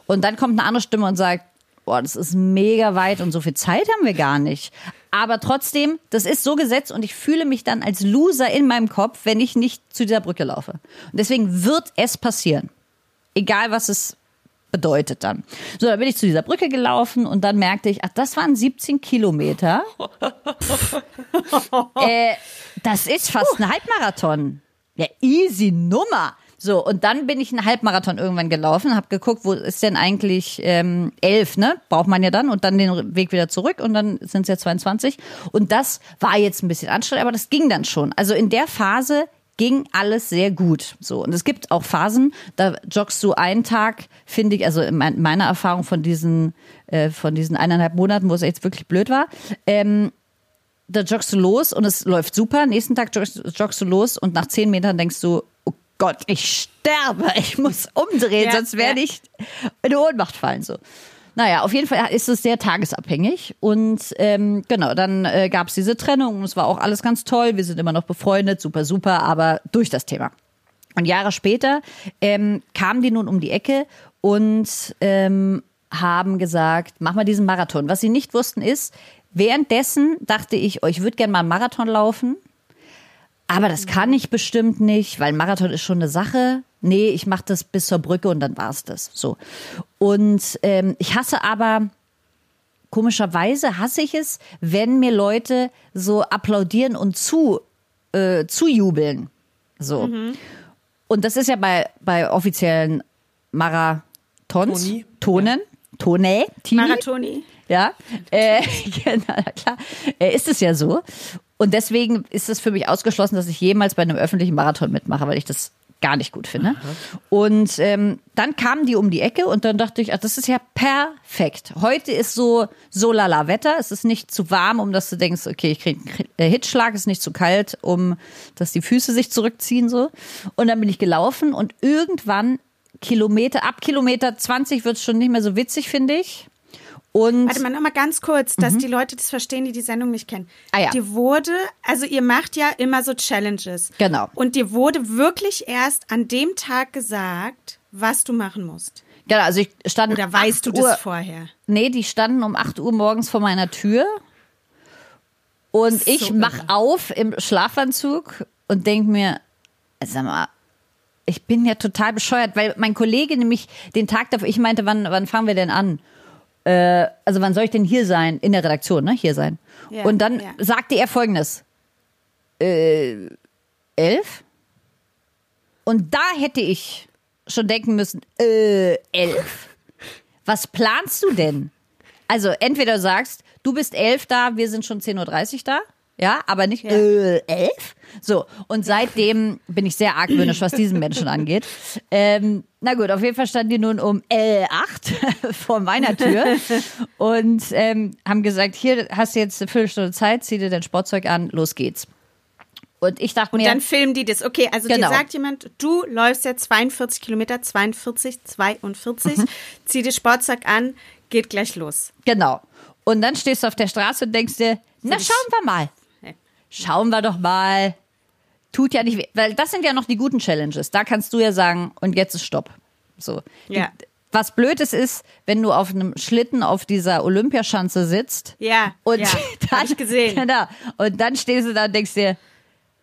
Und dann kommt eine andere Stimme und sagt, boah, das ist mega weit und so viel Zeit haben wir gar nicht. Aber trotzdem, das ist so gesetzt und ich fühle mich dann als Loser in meinem Kopf, wenn ich nicht zu dieser Brücke laufe. Und deswegen wird es passieren. Egal, was es bedeutet dann. So, dann bin ich zu dieser Brücke gelaufen und dann merkte ich, ach, das waren 17 Kilometer. (laughs) äh, das ist fast ein Halbmarathon. Ja, easy Nummer. So, und dann bin ich einen Halbmarathon irgendwann gelaufen, habe geguckt, wo ist denn eigentlich ähm, elf, ne? Braucht man ja dann und dann den Weg wieder zurück und dann sind es ja 22. Und das war jetzt ein bisschen anstrengend, aber das ging dann schon. Also in der Phase ging alles sehr gut. So, und es gibt auch Phasen, da joggst du einen Tag, finde ich, also in mein- meiner Erfahrung von diesen, äh, von diesen eineinhalb Monaten, wo es jetzt wirklich blöd war, ähm, da joggst du los und es läuft super. Nächsten Tag joggst, joggst du los und nach zehn Metern denkst du, Gott, ich sterbe, (laughs) ich muss umdrehen, Ja, sonst werde ja. ich in Ohnmacht fallen. So. Naja, auf jeden Fall ist es sehr tagesabhängig. Und ähm, genau, dann äh, gab es diese Trennung. Es war auch alles ganz toll. Wir sind immer noch befreundet, super, super, aber durch das Thema. Und Jahre später ähm, kamen die nun um die Ecke und ähm, haben gesagt, mach mal diesen Marathon. Was sie nicht wussten ist, währenddessen dachte ich, oh, ich würde gerne mal einen Marathon laufen. Aber das kann ich bestimmt nicht, weil Marathon ist schon eine Sache. Nee, ich mache das bis zur Brücke und dann war's das. So. Und ähm, ich hasse aber komischerweise hasse ich es, wenn mir Leute so applaudieren und zu äh, zujubeln. So. Und das ist ja bei bei offiziellen Marathons, Toni? Tonen, Tone, Tini. Marathoni. Ja, äh, (laughs) genau, na klar, äh, ist es ja so. Und deswegen ist es für mich ausgeschlossen, dass ich jemals bei einem öffentlichen Marathon mitmache, weil ich das gar nicht gut finde. Und ähm, dann kamen die um die Ecke und dann dachte ich, ach, das ist ja perfekt. Heute ist so so lala Wetter, es ist nicht zu warm, um dass du denkst, okay, ich krieg einen Hitzschlag, es ist nicht zu kalt, um dass die Füße sich zurückziehen so. Und dann bin ich gelaufen und irgendwann Kilometer ab Kilometer 20 wird es schon nicht mehr so witzig, finde ich. Und Warte mal noch mal ganz kurz, dass die Leute das verstehen, die die Sendung nicht kennen. Mhm. Ah ja. Dir wurde, also ihr macht ja immer so Challenges. Genau. Und dir wurde wirklich erst an dem Tag gesagt, was du machen musst. Genau, also ich stand Oder weißt du 8 Uhr, das vorher? Nee, die standen um 8 Uhr morgens vor meiner Tür. Und So ich mach irre. auf im Schlafanzug und denk mir, sag mal, ich bin ja total bescheuert, weil mein Kollege nämlich den Tag davor, ich meinte, wann, wann fangen wir denn an? Äh, also wann soll ich denn hier sein? In der Redaktion, ne? Hier sein. Ja, und dann ja. sagte er folgendes. Äh, elf? Und da hätte ich schon denken müssen, äh, elf. Was planst du denn? Also entweder sagst, du bist elf da, wir sind schon 10.30 Uhr da. Ja, aber nicht äh, elf. So, und seitdem bin ich sehr argwöhnisch, was diesen Menschen angeht. Ähm, na gut, auf jeden Fall standen die nun um äh, acht (laughs) vor meiner Tür und ähm, haben gesagt, hier hast du jetzt eine Viertelstunde Zeit, zieh dir dein Sportzeug an, los geht's. Und ich dachte mir, Dann filmen die das. Okay, also Genau. dir sagt jemand, du läufst jetzt 42 Kilometer, 42, 42, Mhm. zieh dir Sportsack an, geht gleich los. Genau. Und dann stehst du auf der Straße und denkst dir, na schauen wir mal. Schauen wir doch mal. Tut ja nicht weh. Weil das sind ja noch die guten Challenges. Da kannst du ja sagen, und jetzt ist Stopp. So. Ja. Die, was Blödes ist, wenn du auf einem Schlitten auf dieser Olympiaschanze sitzt. Ja, Und ja, (laughs) dann, ich gesehen. (laughs) Genau. Und dann stehst du da und denkst dir,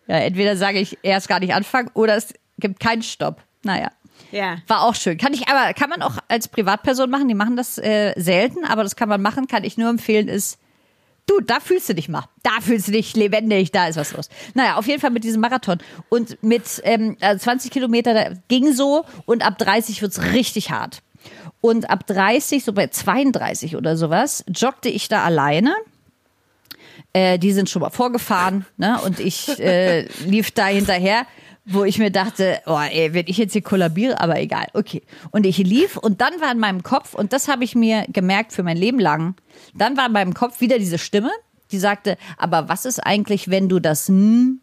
ja, entweder sage ich erst gar nicht anfangen oder es gibt keinen Stopp. Naja. Ja. War auch schön. Kann ich aber, kann man auch als Privatperson machen. Die machen das äh, selten, aber das kann man machen. Kann ich nur empfehlen, ist, du, da fühlst du dich mal. Da fühlst du dich lebendig, da ist was los. Naja, auf jeden Fall mit diesem Marathon. Und mit ähm, also 20 Kilometer da ging so und ab 30 wird's richtig hart. Und ab 30, so bei 32 oder sowas, joggte ich da alleine. Äh, die sind schon mal vorgefahren, ne? Und ich äh, lief da hinterher, wo ich mir dachte, oh, ey, wenn ich jetzt hier kollabiere, aber egal, okay. Und ich lief und dann war in meinem Kopf, und das habe ich mir gemerkt für mein Leben lang, dann war in meinem Kopf wieder diese Stimme, die sagte, aber was ist eigentlich, wenn du das N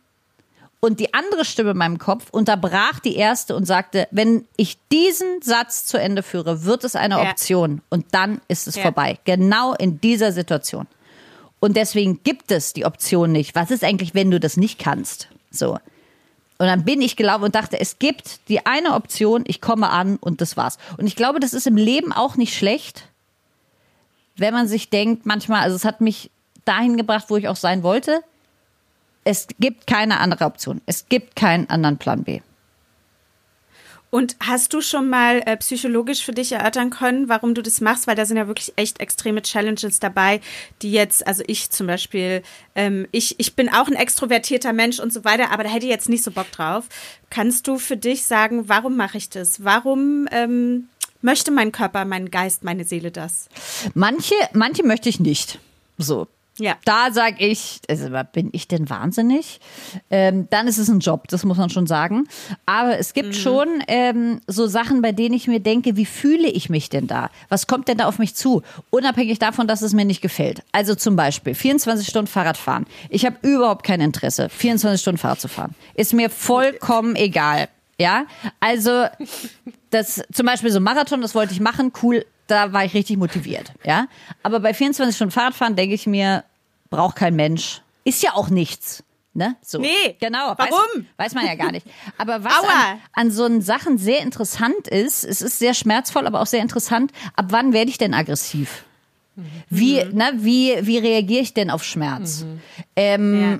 und die andere Stimme in meinem Kopf unterbrach die erste und sagte, wenn ich diesen Satz zu Ende führe, wird es eine Ja. Option und dann ist es Ja. vorbei. Genau in dieser Situation. Und deswegen gibt es die Option nicht. Was ist eigentlich, wenn du das nicht kannst? So. Und dann bin ich gelaufen und dachte, es gibt die eine Option, ich komme an und das war's. Und ich glaube, das ist im Leben auch nicht schlecht, wenn man sich denkt, manchmal, also es hat mich dahin gebracht, wo ich auch sein wollte. Es gibt keine andere Option. Es gibt keinen anderen Plan B. Und hast du schon mal äh, psychologisch für dich erörtern können, warum du das machst? Weil da sind ja wirklich echt extreme Challenges dabei, die jetzt, also ich zum Beispiel, ähm, ich, ich bin auch ein extrovertierter Mensch und so weiter, aber da hätte ich jetzt nicht so Bock drauf. Kannst du für dich sagen, warum mache ich das? Warum ähm, möchte mein Körper, mein Geist, meine Seele das? Manche, manche möchte ich nicht. So. Ja. Da sage ich, also bin ich denn wahnsinnig? Ähm, dann ist es ein Job, das muss man schon sagen. Aber es gibt schon ähm, so Sachen, bei denen ich mir denke, wie fühle ich mich denn da? Was kommt denn da auf mich zu? Unabhängig davon, dass es mir nicht gefällt. Also zum Beispiel 24 Stunden Fahrrad fahren. Ich habe überhaupt kein Interesse, 24 Stunden Fahrrad zu fahren. Ist mir vollkommen egal. Ja, also das zum Beispiel so ein Marathon, das wollte ich machen, cool, da war ich richtig motiviert, ja. Aber bei 24 Stunden Fahrradfahren denke ich mir, braucht kein Mensch. Ist ja auch nichts. Ne? So. Nee. Genau. Warum? Weiß, weiß man ja gar nicht. Aber was an, an so Sachen sehr interessant ist, es ist sehr schmerzvoll, aber auch sehr interessant, ab wann werde ich denn aggressiv? Wie, ne, wie, wie reagiere ich denn auf Schmerz? Ähm, Ja.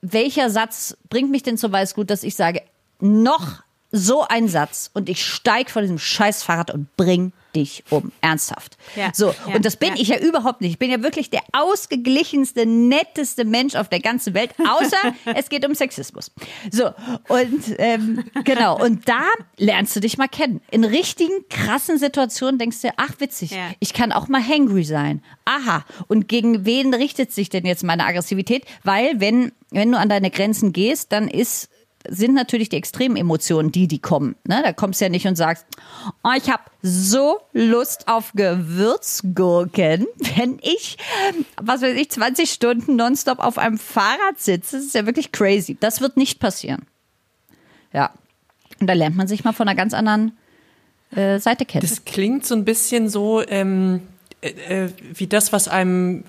welcher Satz bringt mich denn zur Weißglut, dass ich sage, noch so ein Satz und ich steig von diesem scheiß Fahrrad und bring dich um. Ernsthaft. Ja, So, ja, und das bin ja. ich ja überhaupt nicht. Ich bin ja wirklich der ausgeglichenste, netteste Mensch auf der ganzen Welt, außer (laughs) es geht um Sexismus. So, und ähm, genau, und da lernst du dich mal kennen. In richtigen, krassen Situationen denkst du, ach witzig, ich kann auch mal hangry sein. Aha, und gegen wen richtet sich denn jetzt meine Aggressivität? Weil, wenn, wenn du an deine Grenzen gehst, dann ist sind natürlich die extremen Emotionen, die die kommen. Ne? Da kommst du ja nicht und sagst, oh, ich habe so Lust auf Gewürzgurken, (laughs) wenn ich, was weiß ich, 20 Stunden nonstop auf einem Fahrrad sitze. Das ist ja wirklich crazy. Das wird nicht passieren. Ja. Und da lernt man sich mal von einer ganz anderen äh, Seite kennen. Das klingt so ein bisschen so ähm, äh, äh, wie das, was einem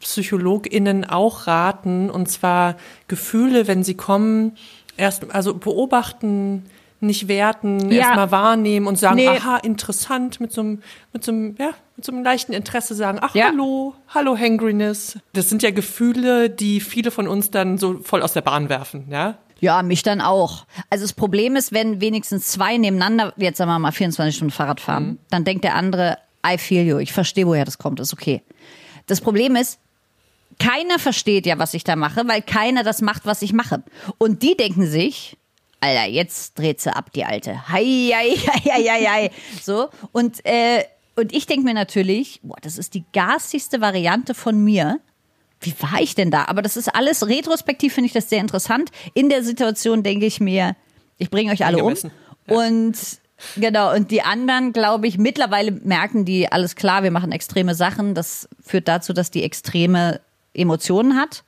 PsychologInnen auch raten, und zwar Gefühle, wenn sie kommen, erst also beobachten, nicht werten, Ja. erstmal wahrnehmen und sagen, Nee. aha, interessant, mit so einem, mit so einem, ja, mit so einem leichten Interesse sagen, ach, Ja. hallo, hallo Hangriness. Das sind ja Gefühle, die viele von uns dann so voll aus der Bahn werfen, ja. Ja, mich dann auch. Also das Problem ist, wenn wenigstens zwei nebeneinander, jetzt sagen wir mal 24 Stunden Fahrrad fahren, dann denkt der andere, I feel you, ich verstehe, woher das kommt, ist okay. Das Problem ist, keiner versteht ja, was ich da mache, weil keiner das macht, was ich mache. Und die denken sich, Alter, jetzt dreht sie ab, die Alte. Hei, hei, (laughs) hei, hei, hei. So. Und, äh, und ich denke mir natürlich, boah, das ist die garstigste Variante von mir. Wie war ich denn da? Aber das ist alles retrospektiv, finde ich das sehr interessant. In der Situation denke ich mir, ich bringe euch alle um. Angemessen. Und genau, und die anderen, glaube ich, mittlerweile merken die, alles klar, wir machen extreme Sachen. Das führt dazu, dass die extreme Emotionen hat.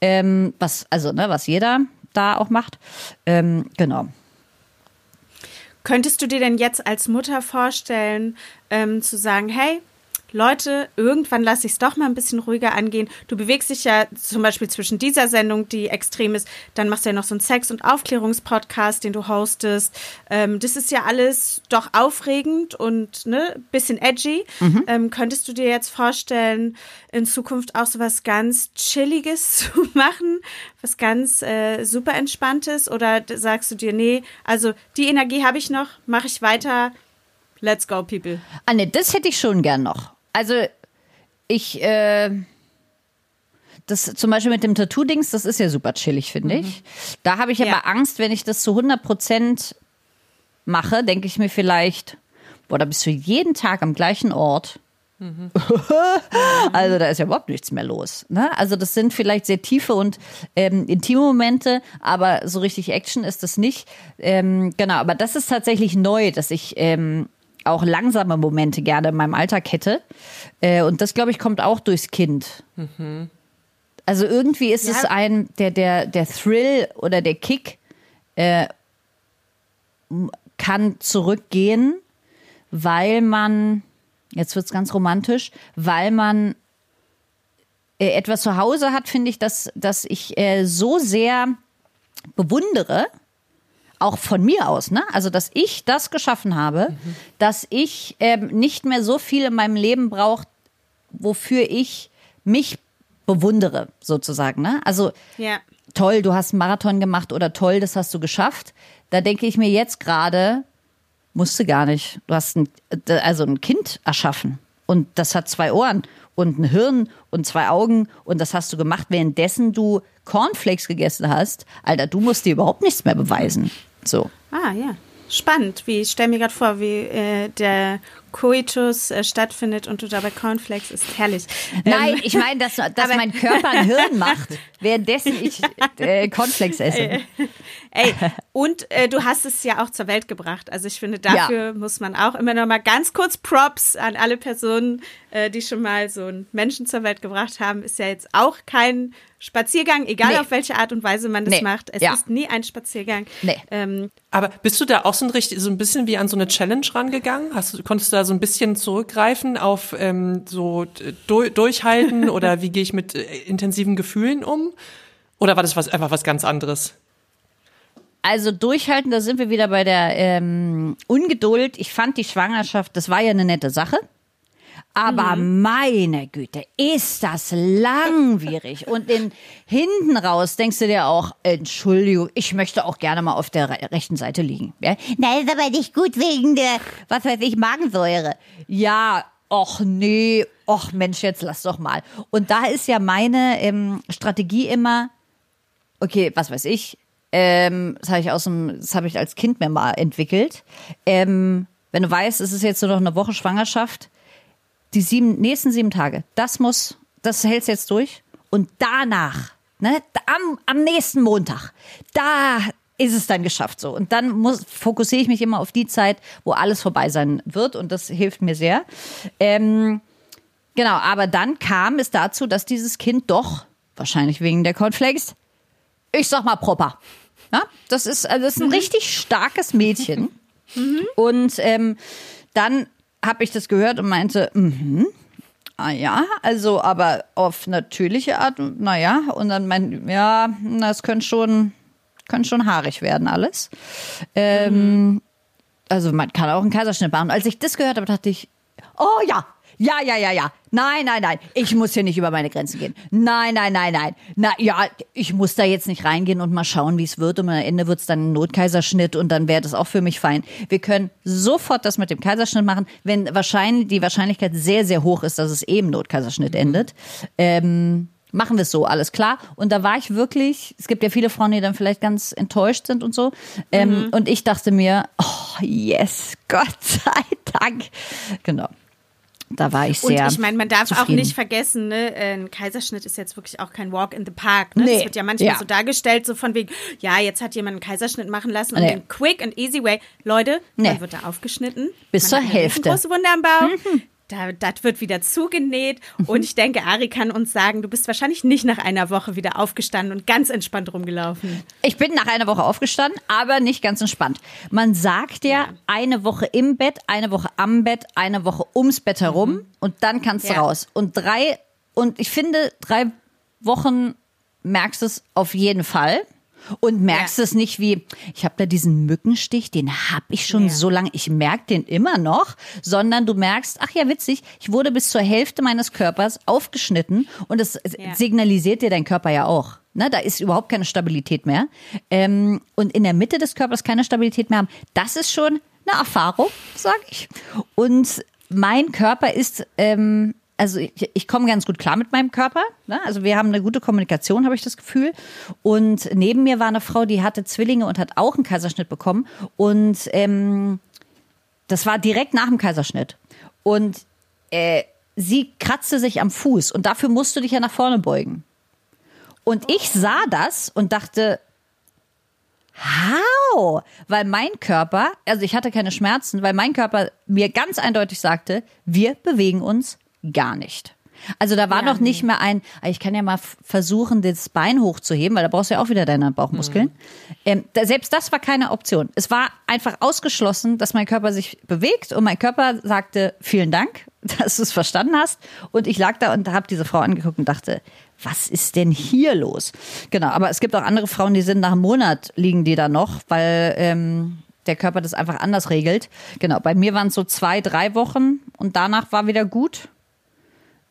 Ähm, was, also, ne, was jeder da auch macht. Ähm, genau. Könntest du dir denn jetzt als Mutter vorstellen, ähm, zu sagen, hey, Leute, irgendwann lasse ich es doch mal ein bisschen ruhiger angehen. Du bewegst dich ja zum Beispiel zwischen dieser Sendung, die extrem ist, dann machst du ja noch so einen Sex- und Aufklärungspodcast, den du hostest. Ähm, das ist ja alles doch aufregend und ne, bisschen edgy. Ähm, könntest du dir jetzt vorstellen, in Zukunft auch so was ganz Chilliges (laughs) zu machen, was ganz äh, super entspanntes? Oder sagst du dir, nee, also die Energie habe ich noch, mache ich weiter. Let's go, people. Ah, ne, das hätte ich schon gern noch. Also, ich, äh, das zum Beispiel mit dem Tattoo-Dings, das ist ja super chillig, finde ich. Da habe ich aber Ja. Angst, wenn ich das zu 100 Prozent mache, denke ich mir vielleicht, boah, da bist du jeden Tag am gleichen Ort. (laughs) also da ist ja überhaupt nichts mehr los. Ne? Also das sind vielleicht sehr tiefe und ähm, intime Momente, aber so richtig Action ist das nicht. Ähm, genau, aber das ist tatsächlich neu, dass ich ähm, auch langsame Momente gerne in meinem Alltag hätte. Äh, und das, glaube ich, kommt auch durchs Kind. Also irgendwie ist Ja. es ein, der, der, der Thrill oder der Kick äh, kann zurückgehen, weil man, jetzt wird's ganz romantisch, weil man äh, etwas zu Hause hat, finde ich, dass, dass ich äh, so sehr bewundere, auch von mir aus, ne? Also, dass ich das geschaffen habe, dass ich ähm, nicht mehr so viel in meinem Leben brauche, wofür ich mich bewundere, sozusagen, ne? Also, Ja. toll, du hast einen Marathon gemacht oder toll, das hast du geschafft. Da denke ich mir jetzt gerade, musste gar nicht. Du hast ein, äh, also ein Kind erschaffen und das hat zwei Ohren und ein Hirn und zwei Augen und das hast du gemacht, währenddessen du Cornflakes gegessen hast. Alter, du musst dir überhaupt nichts mehr beweisen. So. Ah, ja. Spannend. Wie, ich stelle mir gerade vor, wie äh, der Coitus äh, stattfindet und du dabei Cornflakes isst. Herrlich. Nein, Ähm, ich meine, dass, dass mein Körper ein Hirn macht, währenddessen ich äh, Cornflakes esse. Ey, und äh, du hast es ja auch zur Welt gebracht. Also ich finde, dafür muss man auch immer noch mal ganz kurz Props an alle Personen, äh, die schon mal so einen Menschen zur Welt gebracht haben. Ist ja jetzt auch kein Spaziergang, egal Nee. auf welche Art und Weise man das Nee. macht. Es Ja. ist nie ein Spaziergang. Nee. Ähm, Aber bist du da auch so ein, richtig, so ein bisschen wie an so eine Challenge rangegangen? Hast du, konntest du da so ein bisschen zurückgreifen auf ähm, so äh, du, durchhalten (laughs) oder wie gehe ich mit äh, intensiven Gefühlen um? Oder war das was, einfach was ganz anderes? Also durchhalten, da sind wir wieder bei der ähm, Ungeduld. Ich fand die Schwangerschaft, das war ja eine nette Sache. Aber meine Güte, ist das langwierig. (laughs) Und in, hinten raus denkst du dir auch, Entschuldigung, ich möchte auch gerne mal auf der re rechten Seite liegen. Ja? Nein, ist aber nicht gut wegen der, was weiß ich, Magensäure. Ja, och nee, och Mensch, jetzt lass doch mal. Und da ist ja meine ähm, Strategie immer, okay, was weiß ich, ähm, das habe ich aus dem, das habe ich als Kind mir mal entwickelt. Ähm, wenn du weißt, es ist jetzt nur noch eine Woche Schwangerschaft, die sieben, nächsten sieben Tage, das muss, das hältst jetzt durch. Und danach, ne, am, am nächsten Montag, da ist es dann geschafft so. Und dann muss, fokussiere ich mich immer auf die Zeit, wo alles vorbei sein wird. Und das hilft mir sehr. Ähm, genau, aber dann kam es dazu, dass dieses Kind doch, wahrscheinlich wegen der Cornflakes, ich sag mal proper. Ja, das ist, also das ist ein richtig starkes Mädchen. Und ähm, dann habe ich das gehört und meinte, mhm. Ah ja, also aber auf natürliche Art, naja, und dann mein, ja, das könnte schon, Kann schon haarig werden alles. Ähm, also man kann auch einen Kaiserschnitt machen. Und als ich das gehört habe, dachte ich, oh ja, ja, ja, ja, ja. Nein, nein, nein. Ich muss hier nicht über meine Grenzen gehen. Nein, nein, nein, nein. Na ja, ich muss da jetzt nicht reingehen und mal schauen, wie es wird. Und am Ende wird es dann ein Notkaiserschnitt und dann wäre das auch für mich fein. Wir können sofort das mit dem Kaiserschnitt machen, wenn wahrscheinlich die Wahrscheinlichkeit sehr, sehr hoch ist, dass es eben Notkaiserschnitt endet. Ähm, machen wir es so, alles klar. Und da war ich wirklich, es gibt ja viele Frauen, die dann vielleicht ganz enttäuscht sind und so. Ähm, Und ich dachte mir, oh yes, (laughs) Gott sei Dank. Genau. Da war ich sehr. Und ich meine, man darf auch zufrieden. nicht vergessen, ne, ein Kaiserschnitt ist jetzt wirklich auch kein Walk in the Park. Ne? Nee. Das wird ja manchmal Ja. so dargestellt, so von wegen, ja, jetzt hat jemand einen Kaiserschnitt machen lassen und Nee. den quick and easy way. Leute, Nee. dann wird da aufgeschnitten. Bis man zur Hälfte. Mhm. Große Wunde am Bauch. Da, das wird wieder zugenäht. Und ich denke, Ari kann uns sagen, du bist wahrscheinlich nicht nach einer Woche wieder aufgestanden und ganz entspannt rumgelaufen. Ich bin nach einer Woche aufgestanden, aber nicht ganz entspannt. Man sagt ja, eine Woche im Bett, eine Woche am Bett, eine Woche ums Bett herum und dann kannst du Ja. raus. Und drei, und ich finde, drei Wochen merkst du es auf jeden Fall. Und merkst Ja. es nicht wie, ich habe da diesen Mückenstich, den habe ich schon Ja. so lange, ich merke den immer noch, sondern du merkst, ach ja, witzig, ich wurde bis zur Hälfte meines Körpers aufgeschnitten und das Ja. signalisiert dir dein Körper ja auch. Ne, da ist überhaupt keine Stabilität mehr. Ähm, und in der Mitte des Körpers keine Stabilität mehr haben. Das ist schon eine Erfahrung, sage ich. Und mein Körper ist, ähm, also ich, ich komme ganz gut klar mit meinem Körper. Ne? Also wir haben eine gute Kommunikation, habe ich das Gefühl. Und neben mir war eine Frau, die hatte Zwillinge und hat auch einen Kaiserschnitt bekommen. Und ähm, das war direkt nach dem Kaiserschnitt. Und äh, sie kratzte sich am Fuß und dafür musst du dich ja nach vorne beugen. Und ich sah das und dachte, how? Weil mein Körper, also ich hatte keine Schmerzen, weil mein Körper mir ganz eindeutig sagte, wir bewegen uns gar nicht. Also da war noch nicht mehr ein, ich kann ja mal versuchen, das Bein hochzuheben, weil da brauchst du ja auch wieder deine Bauchmuskeln. Ähm, da, selbst das war keine Option. Es war einfach ausgeschlossen, dass mein Körper sich bewegt und mein Körper sagte, vielen Dank, (laughs) dass du es verstanden hast. Und ich lag da und habe diese Frau angeguckt und dachte, was ist denn hier los? Genau, aber es gibt auch andere Frauen, die sind nach einem Monat liegen die da noch, weil ähm, der Körper das einfach anders regelt. Genau, bei mir waren es so zwei, drei Wochen und danach war wieder gut.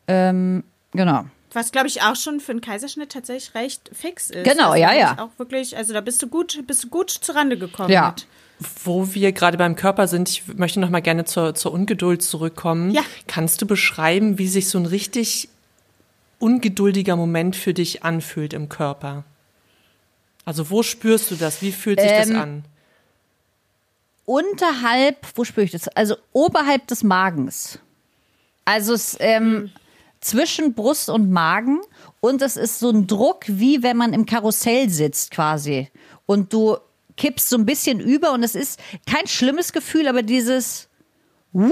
Ähm, genau. Was, glaube ich, auch schon für einen Kaiserschnitt tatsächlich recht fix ist. Genau, also ja, ja. Auch wirklich, also da bist du gut, bist du gut zurande gekommen. Ja. Mit. Wo wir gerade beim Körper sind, ich möchte noch mal gerne zur, zur Ungeduld zurückkommen. Ja. Kannst du beschreiben, wie sich so ein richtig ungeduldiger Moment für dich anfühlt im Körper? Also wo spürst du das? Wie fühlt sich das Ähm, an? Unterhalb, wo spüre ich das? Also oberhalb des Magens. Also es ähm, zwischen Brust und Magen und es ist so ein Druck, wie wenn man im Karussell sitzt quasi. Und du kippst so ein bisschen über und es ist kein schlimmes Gefühl, aber dieses uh,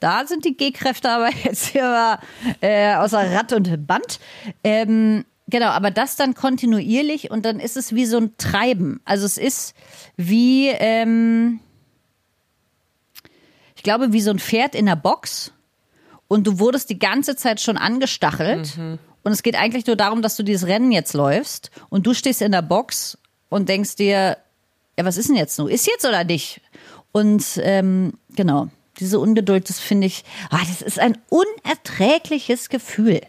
da sind die G-Kräfte aber (laughs) jetzt hier mal, äh, außer Rad und Band. Ähm, genau, aber das dann kontinuierlich und dann ist es wie so ein Treiben. Also es ist wie, ähm, ich glaube, wie so ein Pferd in der Box und du wurdest die ganze Zeit schon angestachelt und es geht eigentlich nur darum, dass du dieses Rennen jetzt läufst und du stehst in der Box und denkst dir, ja, was ist denn jetzt nun? Ist jetzt oder nicht? Und ähm, genau, diese Ungeduld, das finde ich, ah, das ist ein unerträgliches Gefühl.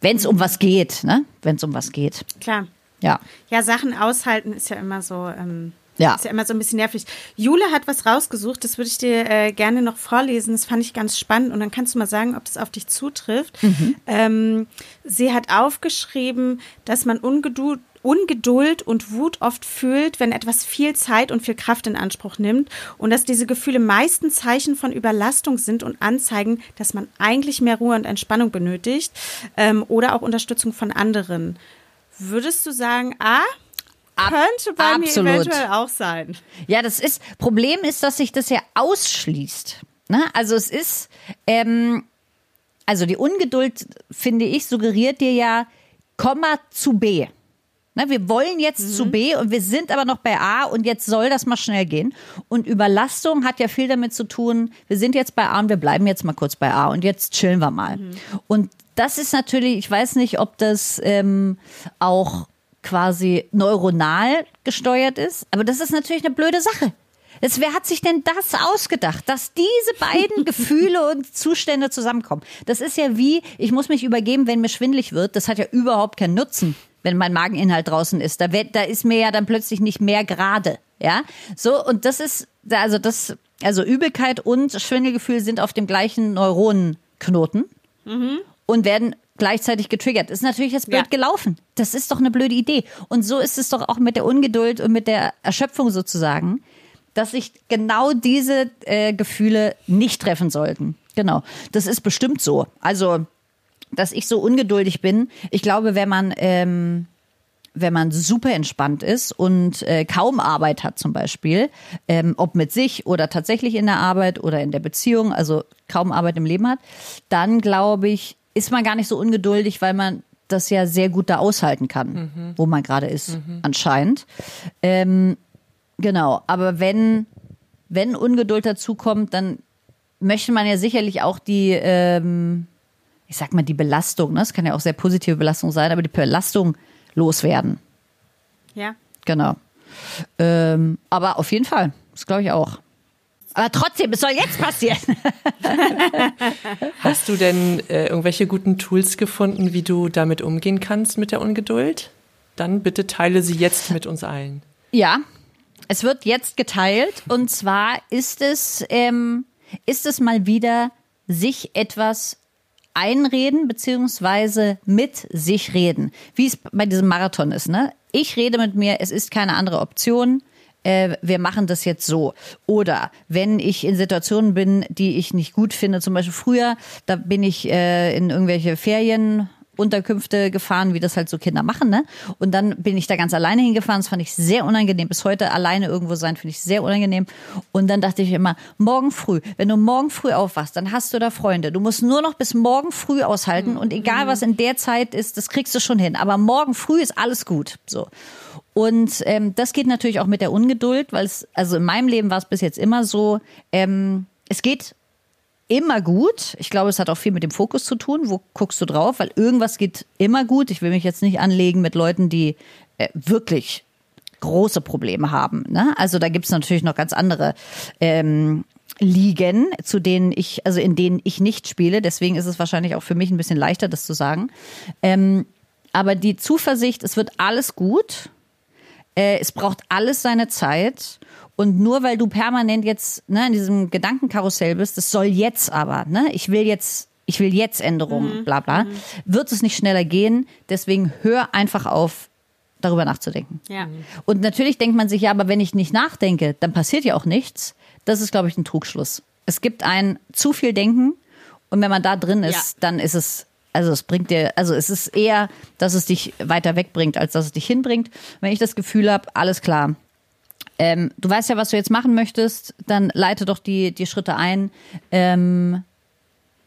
Wenn es um was geht, ne? Wenn es um was geht. Klar. Ja. Ja, Sachen aushalten ist ja immer so, ähm, Ja. ist ja immer so ein bisschen nervig. Jule hat was rausgesucht, das würde ich dir äh, gerne noch vorlesen. Das fand ich ganz spannend und dann kannst du mal sagen, ob das auf dich zutrifft. Ähm, sie hat aufgeschrieben, dass man Ungeduld, Ungeduld und Wut oft fühlt, wenn etwas viel Zeit und viel Kraft in Anspruch nimmt und dass diese Gefühle meistens Zeichen von Überlastung sind und anzeigen, dass man eigentlich mehr Ruhe und Entspannung benötigt ähm, oder auch Unterstützung von anderen. Würdest du sagen, ah, könnte bei absolut. mir eventuell auch sein. Ja, das ist, Problem ist, dass sich das ja ausschließt. Ne? Also es ist, ähm, also die Ungeduld, finde ich, suggeriert dir ja, Komma zu B. Ne, wir wollen jetzt zu B und wir sind aber noch bei A und jetzt soll das mal schnell gehen. Und Überlastung hat ja viel damit zu tun, wir sind jetzt bei A und wir bleiben jetzt mal kurz bei A und jetzt chillen wir mal. Und das ist natürlich, ich weiß nicht, ob das ähm, auch quasi neuronal gesteuert ist. Aber das ist natürlich eine blöde Sache. Das, wer hat sich denn das ausgedacht, dass diese beiden (laughs) Gefühle und Zustände zusammenkommen? Das ist ja wie, ich muss mich übergeben, wenn mir schwindlig wird. Das hat ja überhaupt keinen Nutzen, wenn mein Mageninhalt draußen ist. Da, da ist mir ja dann plötzlich nicht mehr gerade. Ja, so und das ist, also das, also Übelkeit und Schwindelgefühl sind auf dem gleichen Neuronenknoten mhm. und werden gleichzeitig getriggert. Ist natürlich jetzt blöd ja. gelaufen. Das ist doch eine blöde Idee. Und so ist es doch auch mit der Ungeduld und mit der Erschöpfung sozusagen dass sich genau diese äh, Gefühle nicht treffen sollten. Genau. Das ist bestimmt so. Also, dass ich so ungeduldig bin. Ich glaube, wenn man, ähm, wenn man super entspannt ist und äh, kaum Arbeit hat zum Beispiel, ähm, ob mit sich oder tatsächlich in der Arbeit oder in der Beziehung, also kaum Arbeit im Leben hat, dann glaube ich, ist man gar nicht so ungeduldig, weil man das ja sehr gut da aushalten kann, mhm. wo man gerade ist, mhm. anscheinend. Ähm, Genau, aber wenn, wenn Ungeduld dazukommt, dann möchte man ja sicherlich auch die, ähm, ich sag mal, die Belastung, ne? das kann ja auch sehr positive Belastung sein, aber die Belastung loswerden. Ja. Genau. Ähm, aber auf jeden Fall, das glaube ich auch. Aber trotzdem, es soll jetzt passieren. (laughs) Hast du denn äh, irgendwelche guten Tools gefunden, wie du damit umgehen kannst mit der Ungeduld? Dann bitte teile sie jetzt mit uns allen. Ja, es wird jetzt geteilt und zwar ist es, ähm, ist es mal wieder sich etwas einreden beziehungsweise mit sich reden, wie es bei diesem Marathon ist. Ne? Ich rede mit mir, es ist keine andere Option. Äh, wir machen das jetzt so. Oder wenn ich in Situationen bin, die ich nicht gut finde, zum Beispiel früher, da bin ich äh, in irgendwelche Ferien Unterkünfte gefahren, wie das halt so Kinder machen, ne? Und dann bin ich da ganz alleine hingefahren. Das fand ich sehr unangenehm. Bis heute alleine irgendwo sein, finde ich sehr unangenehm. Und dann dachte ich immer, morgen früh, wenn du morgen früh aufwachst, dann hast du da Freunde. Du musst nur noch bis morgen früh aushalten und egal was in der Zeit ist, das kriegst du schon hin. Aber morgen früh ist alles gut. So. Und ähm, das geht natürlich auch mit der Ungeduld, weil es, also in meinem Leben war es bis jetzt immer so, ähm, es geht immer gut. Ich glaube, es hat auch viel mit dem Fokus zu tun. Wo guckst du drauf? Weil irgendwas geht immer gut. Ich will mich jetzt nicht anlegen mit Leuten, die äh, wirklich große Probleme haben. Ne? Also da gibt es natürlich noch ganz andere ähm, Ligen, zu denen ich, also in denen ich nicht spiele. Deswegen ist es wahrscheinlich auch für mich ein bisschen leichter, das zu sagen. Ähm, aber die Zuversicht, es wird alles gut. Äh, es braucht alles seine Zeit. Und nur weil du permanent jetzt ne, in diesem Gedankenkarussell bist, das soll jetzt aber, ne? Ich will jetzt, ich will jetzt Änderungen, mhm. bla bla, mhm. wird es nicht schneller gehen. Deswegen hör einfach auf, darüber nachzudenken. Ja. Und natürlich denkt man sich, ja, aber wenn ich nicht nachdenke, dann passiert ja auch nichts. Das ist, glaube ich, ein Trugschluss. Es gibt ein zu viel Denken und wenn man da drin ist, ja. dann ist es also es bringt dir, also es ist eher, dass es dich weiter wegbringt, als dass es dich hinbringt. Wenn ich das Gefühl habe, alles klar, ähm, du weißt ja, was du jetzt machen möchtest, dann leite doch die, die Schritte ein. Ähm,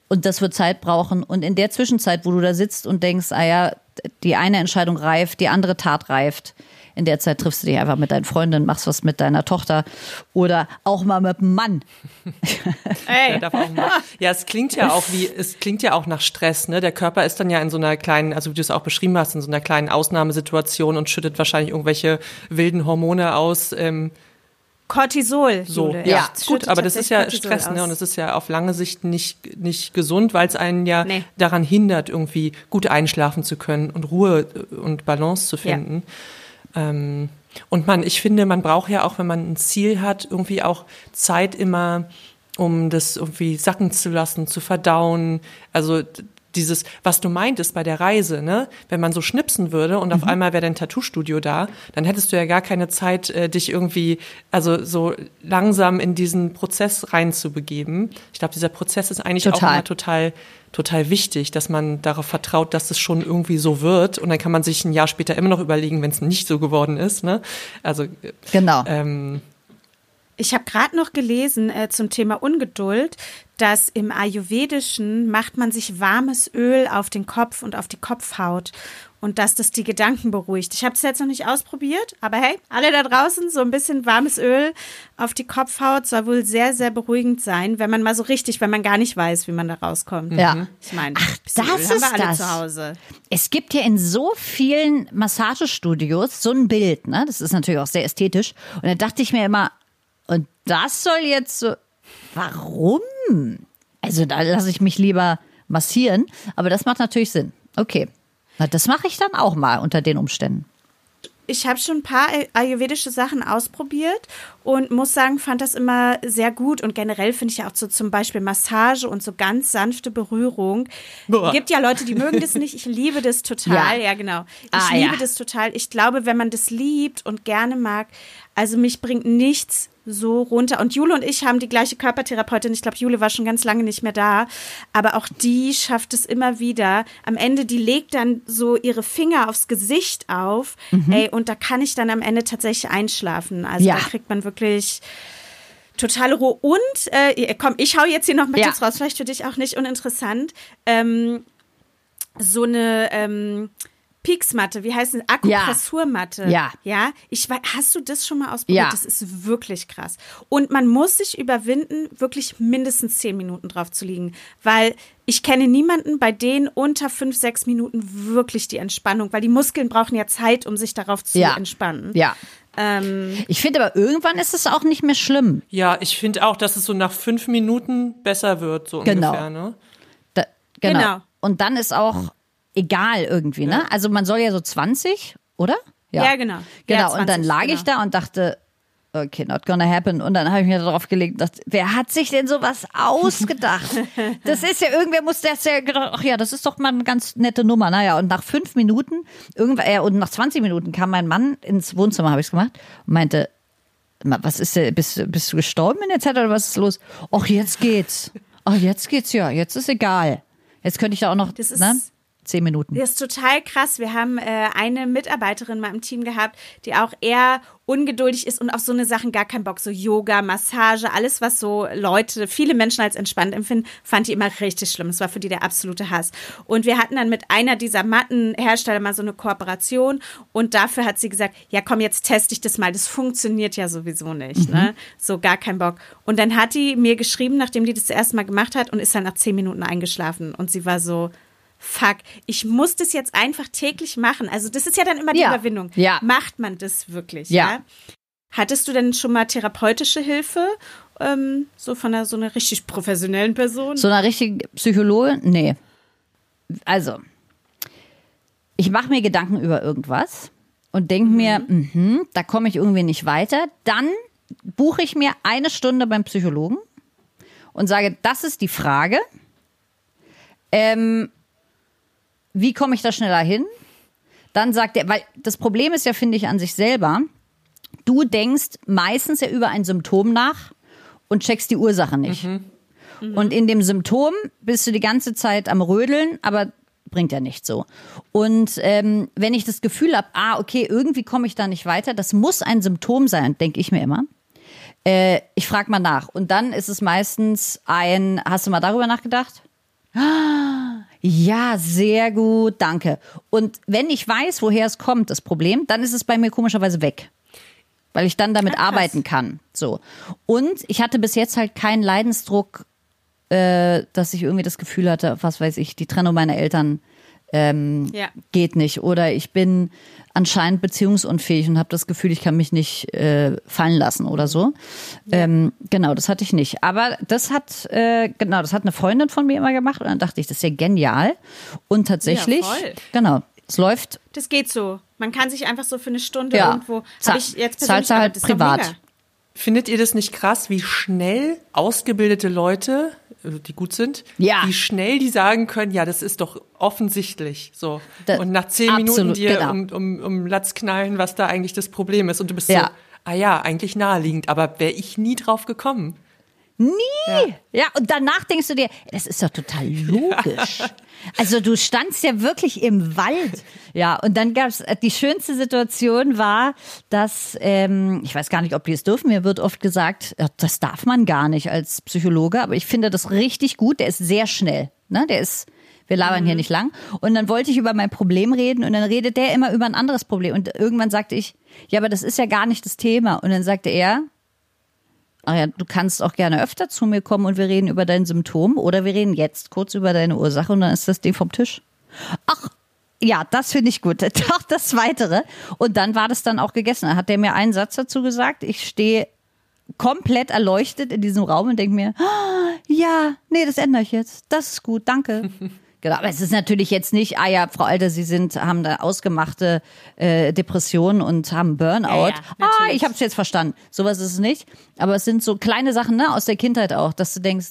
und das wird Zeit brauchen. Und in der Zwischenzeit, wo du da sitzt und denkst, ah ja, die eine Entscheidung reift, die andere Tat reift, in der Zeit triffst du dich einfach mit deinen Freundinnen, machst was mit deiner Tochter oder auch mal mit dem Mann. (laughs) Ey. Ja, ja, es klingt ja auch wie, es klingt ja auch nach Stress, ne? Der Körper ist dann ja in so einer kleinen, also wie du es auch beschrieben hast, in so einer kleinen Ausnahmesituation und schüttet wahrscheinlich irgendwelche wilden Hormone aus. Ähm, Cortisol. So, ja, ja. gut, aber das ist ja Cortisol Stress, aus. ne? Und es ist ja auf lange Sicht nicht, nicht gesund, weil es einen ja nee. daran hindert, irgendwie gut einschlafen zu können und Ruhe und Balance zu finden. Ja. Ähm, und man, ich finde, man braucht ja auch, wenn man ein Ziel hat, irgendwie auch Zeit immer, um das irgendwie sacken zu lassen, zu verdauen. Also dieses, was du meintest bei der Reise, ne? Wenn man so schnipsen würde und mhm. auf einmal wäre dein Tattoo-Studio da, dann hättest du ja gar keine Zeit, äh, dich irgendwie, also so langsam in diesen Prozess reinzubegeben. Ich glaube, dieser Prozess ist eigentlich total. auch immer total, total wichtig, dass man darauf vertraut, dass es schon irgendwie so wird. Und dann kann man sich ein Jahr später immer noch überlegen, wenn es nicht so geworden ist, ne? Also genau. Ähm, Ich habe gerade noch gelesen äh, zum Thema Ungeduld, dass im Ayurvedischen macht man sich warmes Öl auf den Kopf und auf die Kopfhaut und dass das die Gedanken beruhigt. Ich habe es jetzt noch nicht ausprobiert, aber hey, alle da draußen, so ein bisschen warmes Öl auf die Kopfhaut soll wohl sehr, sehr beruhigend sein, wenn man mal so richtig, wenn man gar nicht weiß, wie man da rauskommt. Ja. Ich meine, Ach, das Öl haben ist wir alle das. zu Hause. Es gibt ja in so vielen Massagestudios so ein Bild, ne? Das ist natürlich auch sehr ästhetisch. Und da dachte ich mir immer, und das soll jetzt so. Warum? Also da lasse ich mich lieber massieren, aber das macht natürlich Sinn. Okay. Na, das mache ich dann auch mal unter den Umständen. Ich habe schon ein paar ayurvedische Sachen ausprobiert und muss sagen, fand das immer sehr gut. Und generell finde ich ja auch so zum Beispiel Massage und so ganz sanfte Berührung. Boah. Gibt ja Leute, die mögen das nicht. Ich liebe das (laughs) total. Ja. Ja, genau. Ich Ah, liebe ja. das total. Ich glaube, wenn man das liebt und gerne mag, also mich bringt nichts so runter. Und Jule und ich haben die gleiche Körpertherapeutin. Ich glaube, Jule war schon ganz lange nicht mehr da. Aber auch die schafft es immer wieder. Am Ende, die legt dann so ihre Finger aufs Gesicht auf. Ey, und da kann ich dann am Ende tatsächlich einschlafen. Also Ja. da kriegt man wirklich totale Ruhe. Und, äh, komm, ich hau jetzt hier noch mal Ja. Tipps raus. Vielleicht für dich auch nicht uninteressant. Ähm, so eine ähm, Pieksmatte, wie heißt es? Akupressurmatte. Ja. Ja. Ich weiß, hast du das schon mal ausprobiert? Ja. Das ist wirklich krass. Und man muss sich überwinden, wirklich mindestens zehn Minuten drauf zu liegen. Weil ich kenne niemanden, bei denen unter fünf, sechs Minuten wirklich die Entspannung, weil die Muskeln brauchen ja Zeit, um sich darauf zu Ja. entspannen. Ja. Ähm, Ich finde aber irgendwann ist es auch nicht mehr schlimm. Ja, ich finde auch, dass es so nach fünf Minuten besser wird, so Genau. ungefähr. Ne? Da, genau. Genau. Und dann ist auch egal irgendwie, ne? Also man soll ja so 20, oder? Ja, genau. Genau. Ja, und dann 20, lag genau. ich da und dachte, okay, not gonna happen. Und dann habe ich mir darauf gelegt, und dachte, wer hat sich denn sowas ausgedacht? (laughs) das ist ja, irgendwer muss das ja gedacht, ach ja, das ist doch mal eine ganz nette Nummer. Naja, und nach fünf Minuten, irgendwann, äh, und nach 20 Minuten kam mein Mann ins Wohnzimmer, habe ich es gemacht, und meinte, "Ma, was ist denn, bist, du- bist du gestorben in der Zeit oder was ist los? Ach, jetzt geht's. Ach, jetzt geht's ja, jetzt ist egal. Jetzt könnte ich da auch noch, Das ist- ne? Zehn Minuten. Das ist total krass. Wir haben äh, eine Mitarbeiterin mal im Team gehabt, die auch eher ungeduldig ist und auf so eine Sachen gar keinen Bock. So Yoga, Massage, alles, was so Leute, viele Menschen als entspannt empfinden, fand die immer richtig schlimm. Das war für die der absolute Hass. Und wir hatten dann mit einer dieser Mattenhersteller mal so eine Kooperation und dafür hat sie gesagt, ja komm, jetzt teste ich das mal. Das funktioniert ja sowieso nicht. Ne? So gar kein Bock. Und dann hat die mir geschrieben, nachdem die das das erste Mal gemacht hat und ist dann nach zehn Minuten eingeschlafen. Und sie war so, fuck, ich muss das jetzt einfach täglich machen. Also das ist ja dann immer die Ja. Überwindung. Ja. Macht man das wirklich? Ja. Ja. Hattest du denn schon mal therapeutische Hilfe? Ähm, so von einer so einer richtig professionellen Person? So einer richtigen Psychologin? Nee. Also, ich mache mir Gedanken über irgendwas und denke mir, mhm, da komme ich irgendwie nicht weiter. Dann buche ich mir eine Stunde beim Psychologen und sage, das ist die Frage. Ähm, wie komme ich da schneller hin? Dann sagt er, weil das Problem ist ja, finde ich, an sich selber, du denkst meistens ja über ein Symptom nach und checkst die Ursache nicht. Und in dem Symptom bist du die ganze Zeit am Rödeln, aber bringt ja nicht so. Und ähm, wenn ich das Gefühl habe, ah, okay, irgendwie komme ich da nicht weiter, das muss ein Symptom sein, denke ich mir immer. Äh, ich frage mal nach. Und dann ist es meistens ein, hast du mal darüber nachgedacht? (gasps) Ja, sehr gut, danke. Und wenn ich weiß, woher es kommt, das Problem, dann ist es bei mir komischerweise weg. Weil ich dann damit krass. arbeiten kann. So. Und ich hatte bis jetzt halt keinen Leidensdruck, äh, dass ich irgendwie das Gefühl hatte, was weiß ich, die Trennung meiner Eltern ähm, Ja. geht nicht. Oder ich bin anscheinend beziehungsunfähig und habe das Gefühl, ich kann mich nicht äh, fallen lassen oder so. Ähm, genau, das hatte ich nicht. Aber das hat, äh, genau, das hat eine Freundin von mir immer gemacht und dann dachte ich, das ist ja genial. Und tatsächlich, voll. genau, es läuft Das geht so. Man kann sich einfach so für eine Stunde Ja. irgendwo. Za- Habe ich jetzt zahlst persönlich du halt das ist doch privat. Findet ihr das nicht krass, wie schnell ausgebildete Leute, die gut sind, Ja. wie schnell die sagen können, ja, das ist doch offensichtlich so. Da- und nach zehn absolut, Minuten dir genau. um, um, um Latz knallen, was da eigentlich das Problem ist. Und du bist Ja. so, ah ja, eigentlich naheliegend, aber wäre ich nie drauf gekommen. Nie. Ja. und danach denkst du dir, das ist doch total (laughs) logisch. Also du standst ja wirklich im Wald. Ja, und dann gab's äh, die schönste Situation war, dass, ähm, ich weiß gar nicht, ob die es dürfen, mir wird oft gesagt, ja, das darf man gar nicht als Psychologe, aber ich finde das richtig gut, der ist sehr schnell. Ne? Der ist, wir labern hier nicht lang. Und dann wollte ich über mein Problem reden und dann redet der immer über ein anderes Problem. Und irgendwann sagte ich, ja, aber das ist ja gar nicht das Thema. Und dann sagte er, ach ja, du kannst auch gerne öfter zu mir kommen und wir reden über dein Symptom oder wir reden jetzt kurz über deine Ursache und dann ist das Ding vom Tisch. Ach, ja, das finde ich gut. (laughs) Doch das Weitere. Und dann war das dann auch gegessen. Da hat der mir einen Satz dazu gesagt. Ich stehe komplett erleuchtet in diesem Raum und denke mir, ah, ja, nee, das ändere ich jetzt. Das ist gut, danke. (laughs) Genau, aber es ist natürlich jetzt nicht, ah ja, Frau Alter, Sie sind, haben da ausgemachte äh, Depressionen und haben Burnout. Ja, ja, ah, ich habe es jetzt verstanden. Sowas ist es nicht. Aber es sind so kleine Sachen ne, aus der Kindheit auch, dass du denkst,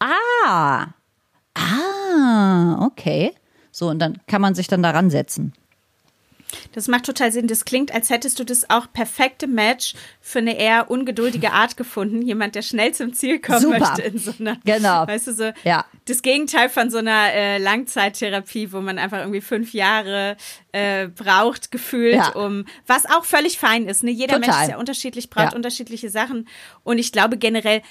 ah, ah, okay. So, und dann kann man sich dann daran setzen. Das macht total Sinn. Das klingt, als hättest du das auch perfekte Match für eine eher ungeduldige Art gefunden. Jemand, der schnell zum Ziel kommen Super. möchte in so einer, Genau. weißt du, so Ja. das Gegenteil von so einer äh, Langzeittherapie, wo man einfach irgendwie fünf Jahre äh, braucht, gefühlt, Ja. um, was auch völlig fein ist. Ne? Jeder Total. Mensch ist ja unterschiedlich, braucht Ja. unterschiedliche Sachen. Und ich glaube generell,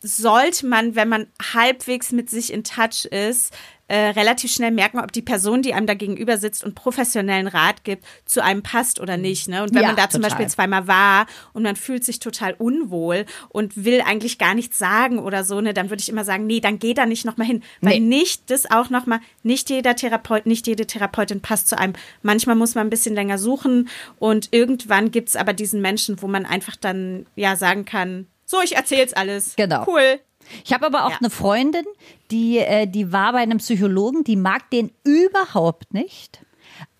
sollte man, wenn man halbwegs mit sich in Touch ist, äh, relativ schnell merken, ob die Person, die einem da gegenüber sitzt und professionellen Rat gibt, zu einem passt oder nicht. Ne? Und wenn Ja, man da zum total. Beispiel zweimal war und man fühlt sich total unwohl und will eigentlich gar nichts sagen oder so, ne, dann würde ich immer sagen, nee, dann geh da nicht nochmal hin. Weil Nee. nicht das auch nochmal, nicht jeder Therapeut, nicht jede Therapeutin passt zu einem. Manchmal muss man ein bisschen länger suchen und irgendwann gibt's aber diesen Menschen, wo man einfach dann ja sagen kann, so, ich erzähl's alles. Genau. Cool. Ich habe aber auch Ja. eine Freundin, die, äh, die war bei einem Psychologen, die mag den überhaupt nicht.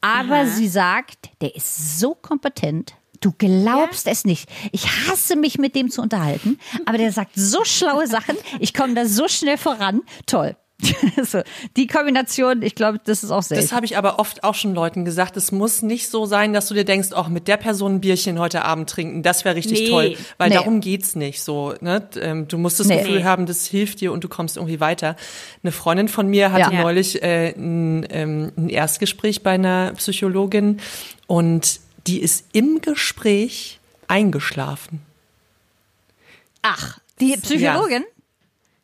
Aber sie sagt, der ist so kompetent. Du glaubst es nicht. Ich hasse mich mit dem zu unterhalten, aber der sagt so schlaue Sachen. Ich komme da so schnell voran. Toll. (laughs) so, die Kombination, ich glaube, das ist auch selten. Das habe ich aber oft auch schon Leuten gesagt. Es muss nicht so sein, dass du dir denkst, auch mit der Person ein Bierchen heute Abend trinken, das wäre richtig Nee. toll. Weil Nee. darum geht's nicht so. Ne? Ähm, Du musst das Nee. Gefühl haben, das hilft dir und du kommst irgendwie weiter. Eine Freundin von mir hatte Ja. neulich äh, ein, ähm, ein Erstgespräch bei einer Psychologin und die ist im Gespräch eingeschlafen. Ach, die Psychologin?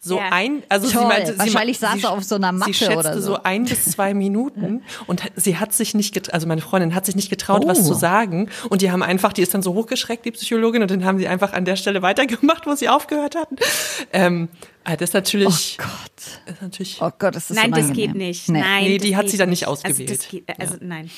So Ja. ein, also Toll. sie meinte, sie, Wahrscheinlich sie, saß sie auf so einer Matte sie schätzte oder so. so ein bis zwei (laughs) Minuten und sie hat sich nicht, getraut, also meine Freundin hat sich nicht getraut, Oh. was zu sagen und die haben einfach, die ist dann so hochgeschreckt, die Psychologin, und dann haben sie einfach an der Stelle weitergemacht, wo sie aufgehört hatten. Ähm, ah, das ist natürlich, Oh Gott. das ist natürlich, Oh Gott, das ist Nein, das unangenehm. geht nicht. Nee. Nein, Nee, die das hat sie dann nicht nicht. ausgewählt. Also, das geht, also nein.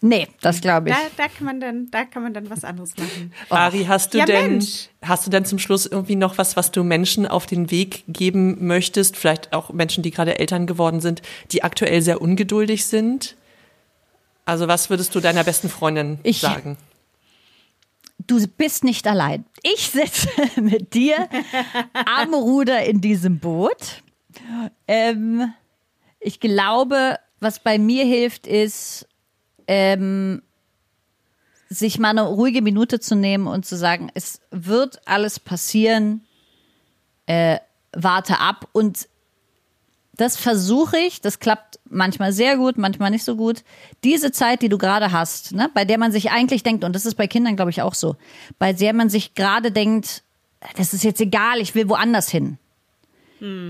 Nee, das glaube ich. Da, da kann man dann, da kann man dann was anderes machen. Ari, hast du Ja, denn, Mensch. hast du denn zum Schluss irgendwie noch was, was du Menschen auf den Weg geben möchtest? Vielleicht auch Menschen, die gerade Eltern geworden sind, die aktuell sehr ungeduldig sind? Also was würdest du deiner besten Freundin Ich- sagen? du bist nicht allein. Ich sitze (laughs) mit dir am Ruder in diesem Boot. Ähm, ich glaube, was bei mir hilft, ist, ähm, sich mal eine ruhige Minute zu nehmen und zu sagen, es wird alles passieren, äh, warte ab. Und das versuche ich, das klappt manchmal sehr gut, manchmal nicht so gut. Diese Zeit, die du gerade hast, ne, bei der man sich eigentlich denkt, und das ist bei Kindern, glaube ich, auch so, bei der man sich gerade denkt, das ist jetzt egal, ich will woanders hin.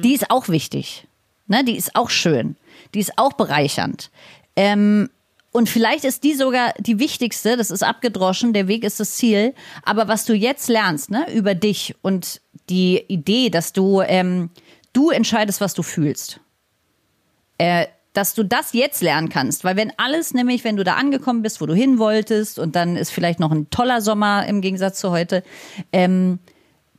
Die ist auch wichtig. Ne, die ist auch schön. Die ist auch bereichernd. Ähm, und vielleicht ist die sogar die wichtigste, das ist abgedroschen, der Weg ist das Ziel. Aber was du jetzt lernst, ne, über dich und die Idee, dass du, ähm, du entscheidest, was du fühlst. Äh, dass du das jetzt lernen kannst. Weil wenn alles, nämlich wenn du da angekommen bist, wo du hin wolltest und dann ist vielleicht noch ein toller Sommer im Gegensatz zu heute, ähm,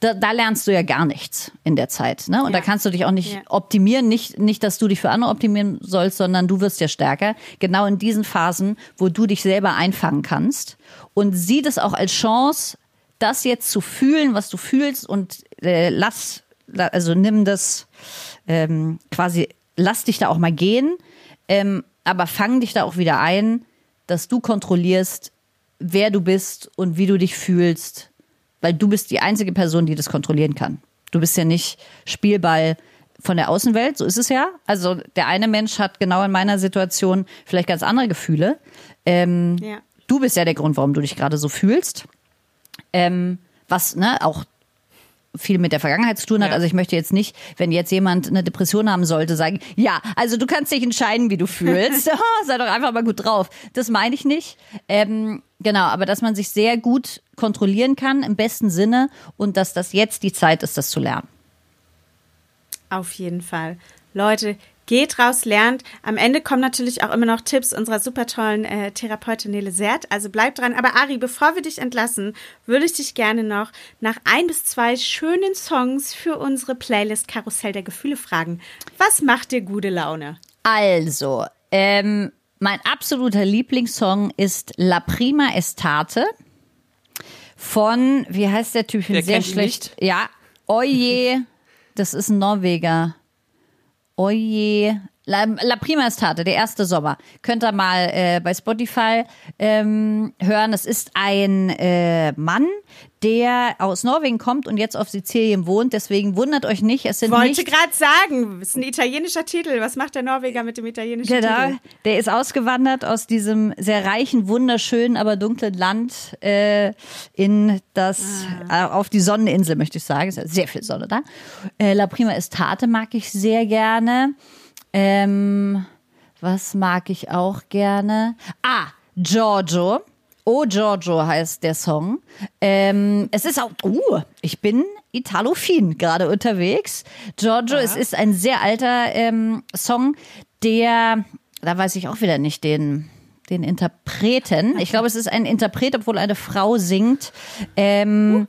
da, da lernst du ja gar nichts in der Zeit. Ne? Und da Ja. kannst du dich auch nicht Ja. optimieren. Nicht, nicht, dass du dich für andere optimieren sollst, sondern du wirst ja stärker. Genau in diesen Phasen, wo du dich selber einfangen kannst. Und sieh das auch als Chance, das jetzt zu fühlen, was du fühlst und äh, lass, la- also nimm das ähm, quasi, lass dich da auch mal gehen, ähm, aber fang dich da auch wieder ein, dass du kontrollierst, wer du bist und wie du dich fühlst, weil du bist die einzige Person, die das kontrollieren kann. Du bist ja nicht Spielball von der Außenwelt, so ist es ja. Also der eine Mensch hat genau in meiner Situation vielleicht ganz andere Gefühle. Ähm, Ja. Du bist ja der Grund, warum du dich gerade so fühlst. Ähm, was ne, auch viel mit der Vergangenheit zu tun hat. Ja. Also ich möchte jetzt nicht, wenn jetzt jemand eine Depression haben sollte, sagen, ja, also du kannst dich entscheiden, wie du (laughs) fühlst. (laughs) Oh, Sei doch einfach mal gut drauf. Das meine ich nicht. Ähm, genau, aber dass man sich sehr gut kontrollieren kann, im besten Sinne, und dass das jetzt die Zeit ist, das zu lernen. Auf jeden Fall. Leute, geht raus, lernt. Am Ende kommen natürlich auch immer noch Tipps unserer super tollen äh, Therapeutin Nele Sert. Also bleibt dran. Aber Ari, bevor wir dich entlassen, würde ich dich gerne noch nach ein bis zwei schönen Songs für unsere Playlist Karussell der Gefühle fragen. Was macht dir gute Laune? Also, ähm, mein absoluter Lieblingssong ist La Prima Estate von, wie heißt der Typ? Ich bin sehr schlecht. Ja, Oje, das ist ein Norweger. Oje. La, La Prima Estate, der erste Sommer. Könnt ihr mal äh, bei Spotify ähm, hören. Es ist ein äh, Mann, der aus Norwegen kommt und jetzt auf Sizilien wohnt. Deswegen wundert euch nicht, es sind Wollte gerade sagen, ist ein italienischer Titel. Was macht der Norweger mit dem italienischen Genau, Titel? der ist ausgewandert aus diesem sehr reichen, wunderschönen, aber dunklen Land äh, in das Ah. äh, auf die Sonneninsel, möchte ich sagen. Es ist ja sehr viel Sonne da. Äh, La Prima Estate mag ich sehr gerne. Ähm, was mag ich auch gerne? Ah, Giorgio. Oh Giorgio heißt der Song. Ähm, es ist auch, uh, ich bin Italofin gerade unterwegs. Giorgio, es ist ein sehr alter ähm, Song, der, da weiß ich auch wieder nicht den, den Interpreten. Ich glaube, es ist ein Interpret, obwohl eine Frau singt. Ähm,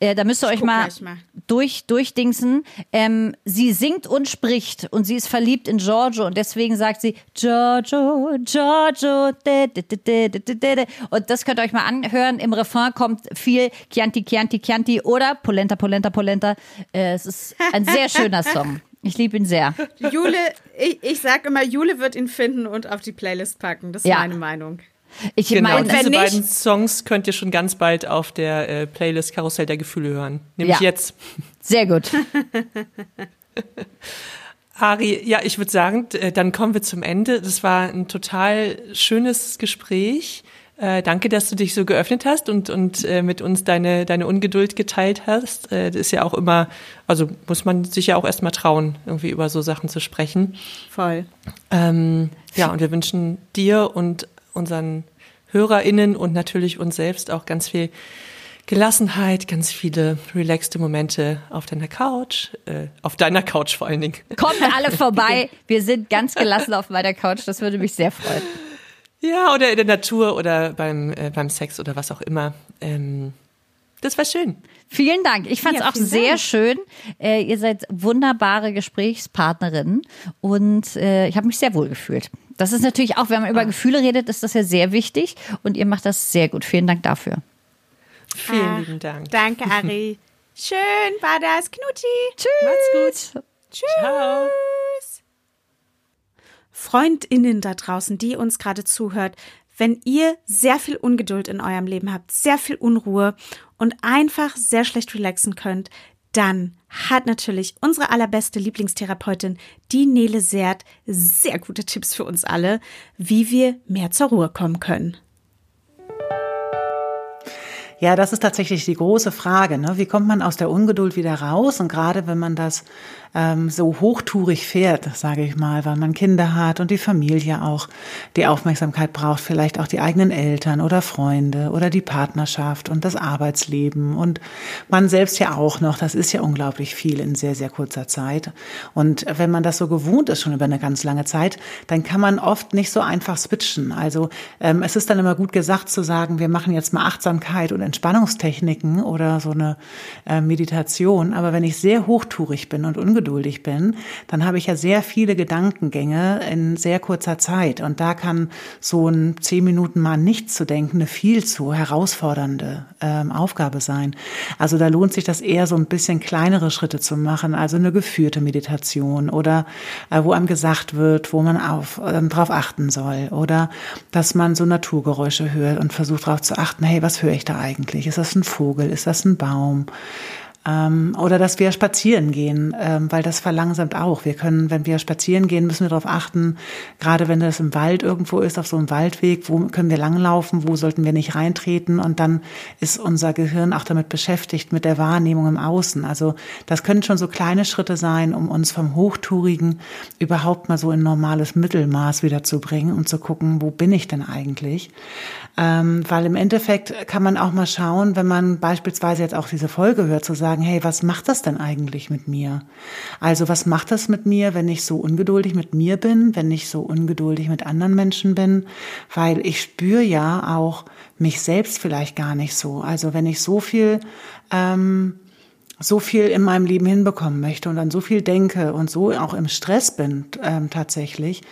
äh, da müsst ihr euch mal, mal. durch durchdingsen. Ähm, sie singt und spricht und sie ist verliebt in Giorgio und deswegen sagt sie Giorgio, Giorgio. de, de, de. Und das könnt ihr euch mal anhören. Im Refrain kommt viel Chianti, Chianti, Chianti oder Polenta, Polenta, Polenta. Äh, es ist ein sehr (laughs) schöner Song. Ich liebe ihn sehr. Jule, ich, ich sag immer, Jule wird ihn finden und auf die Playlist packen. Das ist Ja. meine Meinung. Ich Genau, meine, diese nicht- beiden Songs könnt ihr schon ganz bald auf der äh, Playlist Karussell der Gefühle hören. Nämlich Ja. jetzt. sehr gut. (laughs) Ari, ja, ich würde sagen, äh, dann kommen wir zum Ende. Das war ein total schönes Gespräch. Äh, danke, dass du dich so geöffnet hast und, und äh, mit uns deine, deine Ungeduld geteilt hast. Äh, das ist ja auch immer, also muss man sich ja auch erstmal trauen, irgendwie über so Sachen zu sprechen. Voll. Ähm, ja, und wir wünschen dir und unseren HörerInnen und natürlich uns selbst auch ganz viel Gelassenheit, ganz viele relaxte Momente auf deiner Couch, äh, auf deiner Couch vor allen Dingen. Kommt alle vorbei. (laughs) Wir sind ganz gelassen auf meiner Couch. Das würde mich sehr freuen. Ja, oder in der Natur oder beim, äh, beim Sex oder was auch immer. Ähm, das war schön. Vielen Dank. Ich fand es Ja, auch sehr Dank. schön. Äh, ihr seid wunderbare Gesprächspartnerinnen und äh, ich habe mich sehr wohl gefühlt. Das ist natürlich auch, wenn man über Gefühle redet, ist das ja sehr wichtig und ihr macht das sehr gut. Vielen Dank dafür. Vielen Ach, lieben Dank. Danke, Ari. (laughs) Schön war das. Knutti. Tschüss. Macht's gut. Ciao. FreundInnen da draußen, die uns gerade zuhört, wenn ihr sehr viel Ungeduld in eurem Leben habt, sehr viel Unruhe und einfach sehr schlecht relaxen könnt, dann hat natürlich unsere allerbeste Lieblingstherapeutin, die Nele Seert, sehr gute Tipps für uns alle, wie wir mehr zur Ruhe kommen können. Ja, das ist tatsächlich die große Frage. Ne? Wie kommt man aus der Ungeduld wieder raus? Und gerade wenn man das ähm, so hochtourig fährt, sage ich mal, weil man Kinder hat und die Familie auch die Aufmerksamkeit braucht, vielleicht auch die eigenen Eltern oder Freunde oder die Partnerschaft und das Arbeitsleben und man selbst ja auch noch. Das ist ja unglaublich viel in sehr, sehr kurzer Zeit. Und wenn man das so gewohnt ist, schon über eine ganz lange Zeit, dann kann man oft nicht so einfach switchen. Also ähm, es ist dann immer gut gesagt zu sagen, wir machen jetzt mal Achtsamkeit und Entspannungstechniken oder so eine äh, Meditation. Aber wenn ich sehr hochtourig bin und ungeduldig bin, dann habe ich ja sehr viele Gedankengänge in sehr kurzer Zeit. Und da kann so ein zehn Minuten mal nichts zu denken eine viel zu herausfordernde ähm, Aufgabe sein. Also da lohnt sich das eher so ein bisschen kleinere Schritte zu machen, also eine geführte Meditation oder äh, wo einem gesagt wird, wo man auf, ähm, drauf achten soll oder dass man so Naturgeräusche hört und versucht darauf zu achten, hey, was höre ich da eigentlich? Ist das ein Vogel? Ist das ein Baum? Ähm, oder dass wir spazieren gehen, ähm, weil das verlangsamt auch. Wir können, wenn wir spazieren gehen, müssen wir darauf achten, gerade wenn das im Wald irgendwo ist, auf so einem Waldweg, wo können wir langlaufen, wo sollten wir nicht reintreten und dann ist unser Gehirn auch damit beschäftigt, mit der Wahrnehmung im Außen. Also das können schon so kleine Schritte sein, um uns vom Hochtourigen überhaupt mal so in normales Mittelmaß wieder zu und zu gucken, wo bin ich denn eigentlich? Ähm, weil im Endeffekt kann man auch mal schauen, wenn man beispielsweise jetzt auch diese Folge hört, zu sagen, hey, was macht das denn eigentlich mit mir? Also was macht das mit mir, wenn ich so ungeduldig mit mir bin, wenn ich so ungeduldig mit anderen Menschen bin? Weil ich spüre ja auch mich selbst vielleicht gar nicht so. Also wenn ich so viel ähm, so viel in meinem Leben hinbekommen möchte und dann so viel denke und so auch im Stress bin ähm, tatsächlich,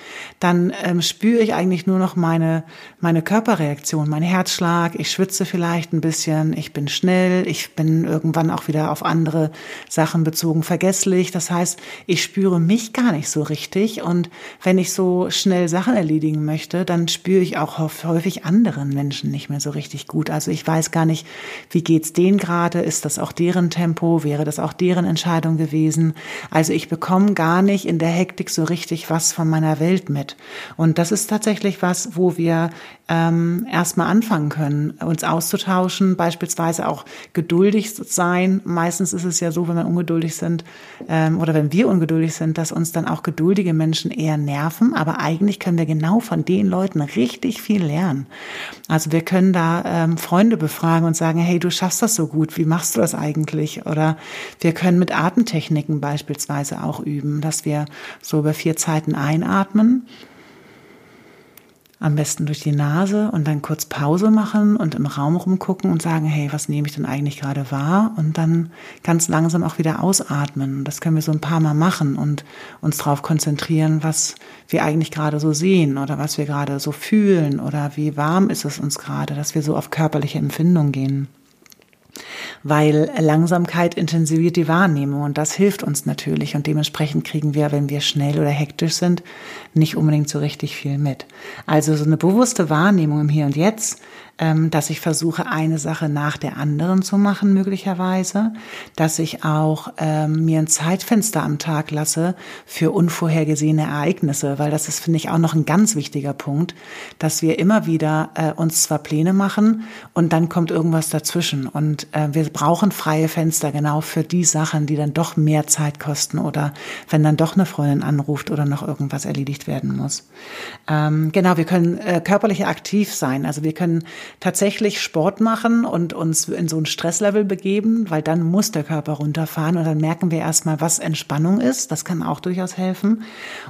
dann ähm, spüre ich eigentlich nur noch meine, meine Körperreaktion, mein Herzschlag, ich schwitze vielleicht ein bisschen, ich bin schnell, ich bin irgendwann auch wieder auf andere Sachen bezogen vergesslich. Das heißt, ich spüre mich gar nicht so richtig und wenn ich so schnell Sachen erledigen möchte, dann spüre ich auch häufig anderen Menschen nicht mehr so richtig gut. Also ich weiß gar nicht, wie geht's denen gerade, ist das auch deren Tempo, wäre das auch deren Entscheidung gewesen. Also ich bekomme gar nicht in der Hektik so richtig was von meiner Welt mit. Und das ist tatsächlich was, wo wir ähm, erstmal anfangen können, uns auszutauschen, beispielsweise auch geduldig sein. Meistens ist es ja so, wenn wir ungeduldig sind ähm, oder wenn wir ungeduldig sind, dass uns dann auch geduldige Menschen eher nerven. Aber eigentlich können wir genau von den Leuten richtig viel lernen. Also wir können da ähm, Freunde befragen und sagen, hey, du schaffst das so gut, wie machst du das eigentlich? Oder wir können mit Atemtechniken beispielsweise auch üben, dass wir so über vier Zeiten einatmen am besten durch die Nase und dann kurz Pause machen und im Raum rumgucken und sagen, hey, was nehme ich denn eigentlich gerade wahr? Und dann ganz langsam auch wieder ausatmen. Das können wir so ein paar Mal machen und uns darauf konzentrieren, was wir eigentlich gerade so sehen oder was wir gerade so fühlen oder wie warm ist es uns gerade, dass wir so auf körperliche Empfindung gehen weil Langsamkeit intensiviert die Wahrnehmung und das hilft uns natürlich und dementsprechend kriegen wir, wenn wir schnell oder hektisch sind, nicht unbedingt so richtig viel mit. Also so eine bewusste Wahrnehmung im Hier und Jetzt dass ich versuche, eine Sache nach der anderen zu machen, möglicherweise, dass ich auch ähm, mir ein Zeitfenster am Tag lasse für unvorhergesehene Ereignisse, weil das ist, finde ich, auch noch ein ganz wichtiger Punkt, dass wir immer wieder äh, uns zwar Pläne machen und dann kommt irgendwas dazwischen. Und äh, wir brauchen freie Fenster genau für die Sachen, die dann doch mehr Zeit kosten oder wenn dann doch eine Freundin anruft oder noch irgendwas erledigt werden muss. Ähm, genau, wir können äh, körperlich aktiv sein, also wir können tatsächlich Sport machen und uns in so ein Stresslevel begeben, weil dann muss der Körper runterfahren und dann merken wir erstmal, was Entspannung ist. Das kann auch durchaus helfen.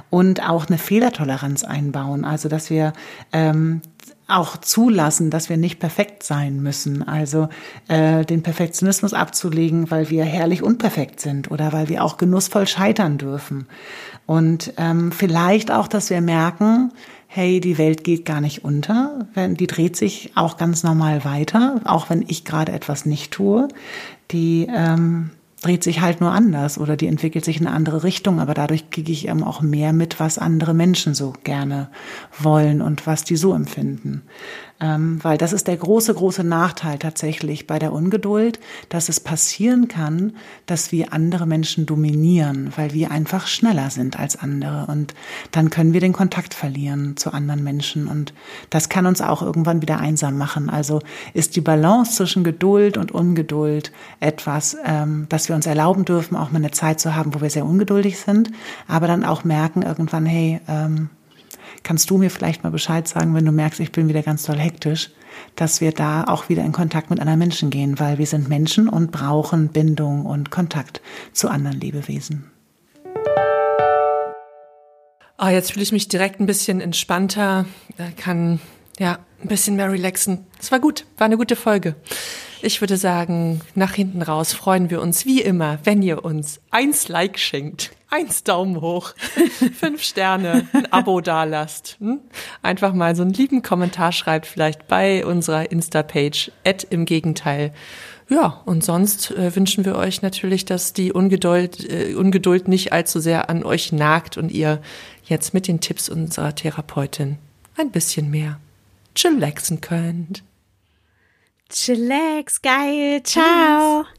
Und auch eine Fehlertoleranz einbauen. Also, dass wir ähm, auch zulassen, dass wir nicht perfekt sein müssen. Also äh, den Perfektionismus abzulegen, weil wir herrlich unperfekt sind oder weil wir auch genussvoll scheitern dürfen. Und ähm, vielleicht auch, dass wir merken, hey, die Welt geht gar nicht unter, die dreht sich auch ganz normal weiter, auch wenn ich gerade etwas nicht tue. Die ähm, dreht sich halt nur anders oder die entwickelt sich in eine andere Richtung, aber dadurch kriege ich eben auch mehr mit, was andere Menschen so gerne wollen und was die so empfinden. Ähm, weil das ist der große, große Nachteil tatsächlich bei der Ungeduld, dass es passieren kann, dass wir andere Menschen dominieren, weil wir einfach schneller sind als andere und dann können wir den Kontakt verlieren zu anderen Menschen und das kann uns auch irgendwann wieder einsam machen. Also ist die Balance zwischen Geduld und Ungeduld etwas, ähm, dass wir uns erlauben dürfen, auch mal eine Zeit zu haben, wo wir sehr ungeduldig sind, aber dann auch merken irgendwann, hey, ähm, kannst du mir vielleicht mal Bescheid sagen, wenn du merkst, ich bin wieder ganz doll hektisch, dass wir da auch wieder in Kontakt mit anderen Menschen gehen, weil wir sind Menschen und brauchen Bindung und Kontakt zu anderen Lebewesen. Oh, jetzt fühle ich mich direkt ein bisschen entspannter, kann ja ein bisschen mehr relaxen. Es war gut, war eine gute Folge. Ich würde sagen, nach hinten raus freuen wir uns wie immer, wenn ihr uns eins Like schenkt, eins Daumen hoch, (laughs) fünf Sterne, ein Abo dalasst. Hm? Einfach mal so einen lieben Kommentar schreibt, vielleicht bei unserer Insta-Page, im Gegenteil. Ja, und sonst äh, wünschen wir euch natürlich, dass die Ungeduld, äh, Ungeduld nicht allzu sehr an euch nagt und ihr jetzt mit den Tipps unserer Therapeutin ein bisschen mehr chillaxen könnt. Chillax, geil, ciao. Tschüss.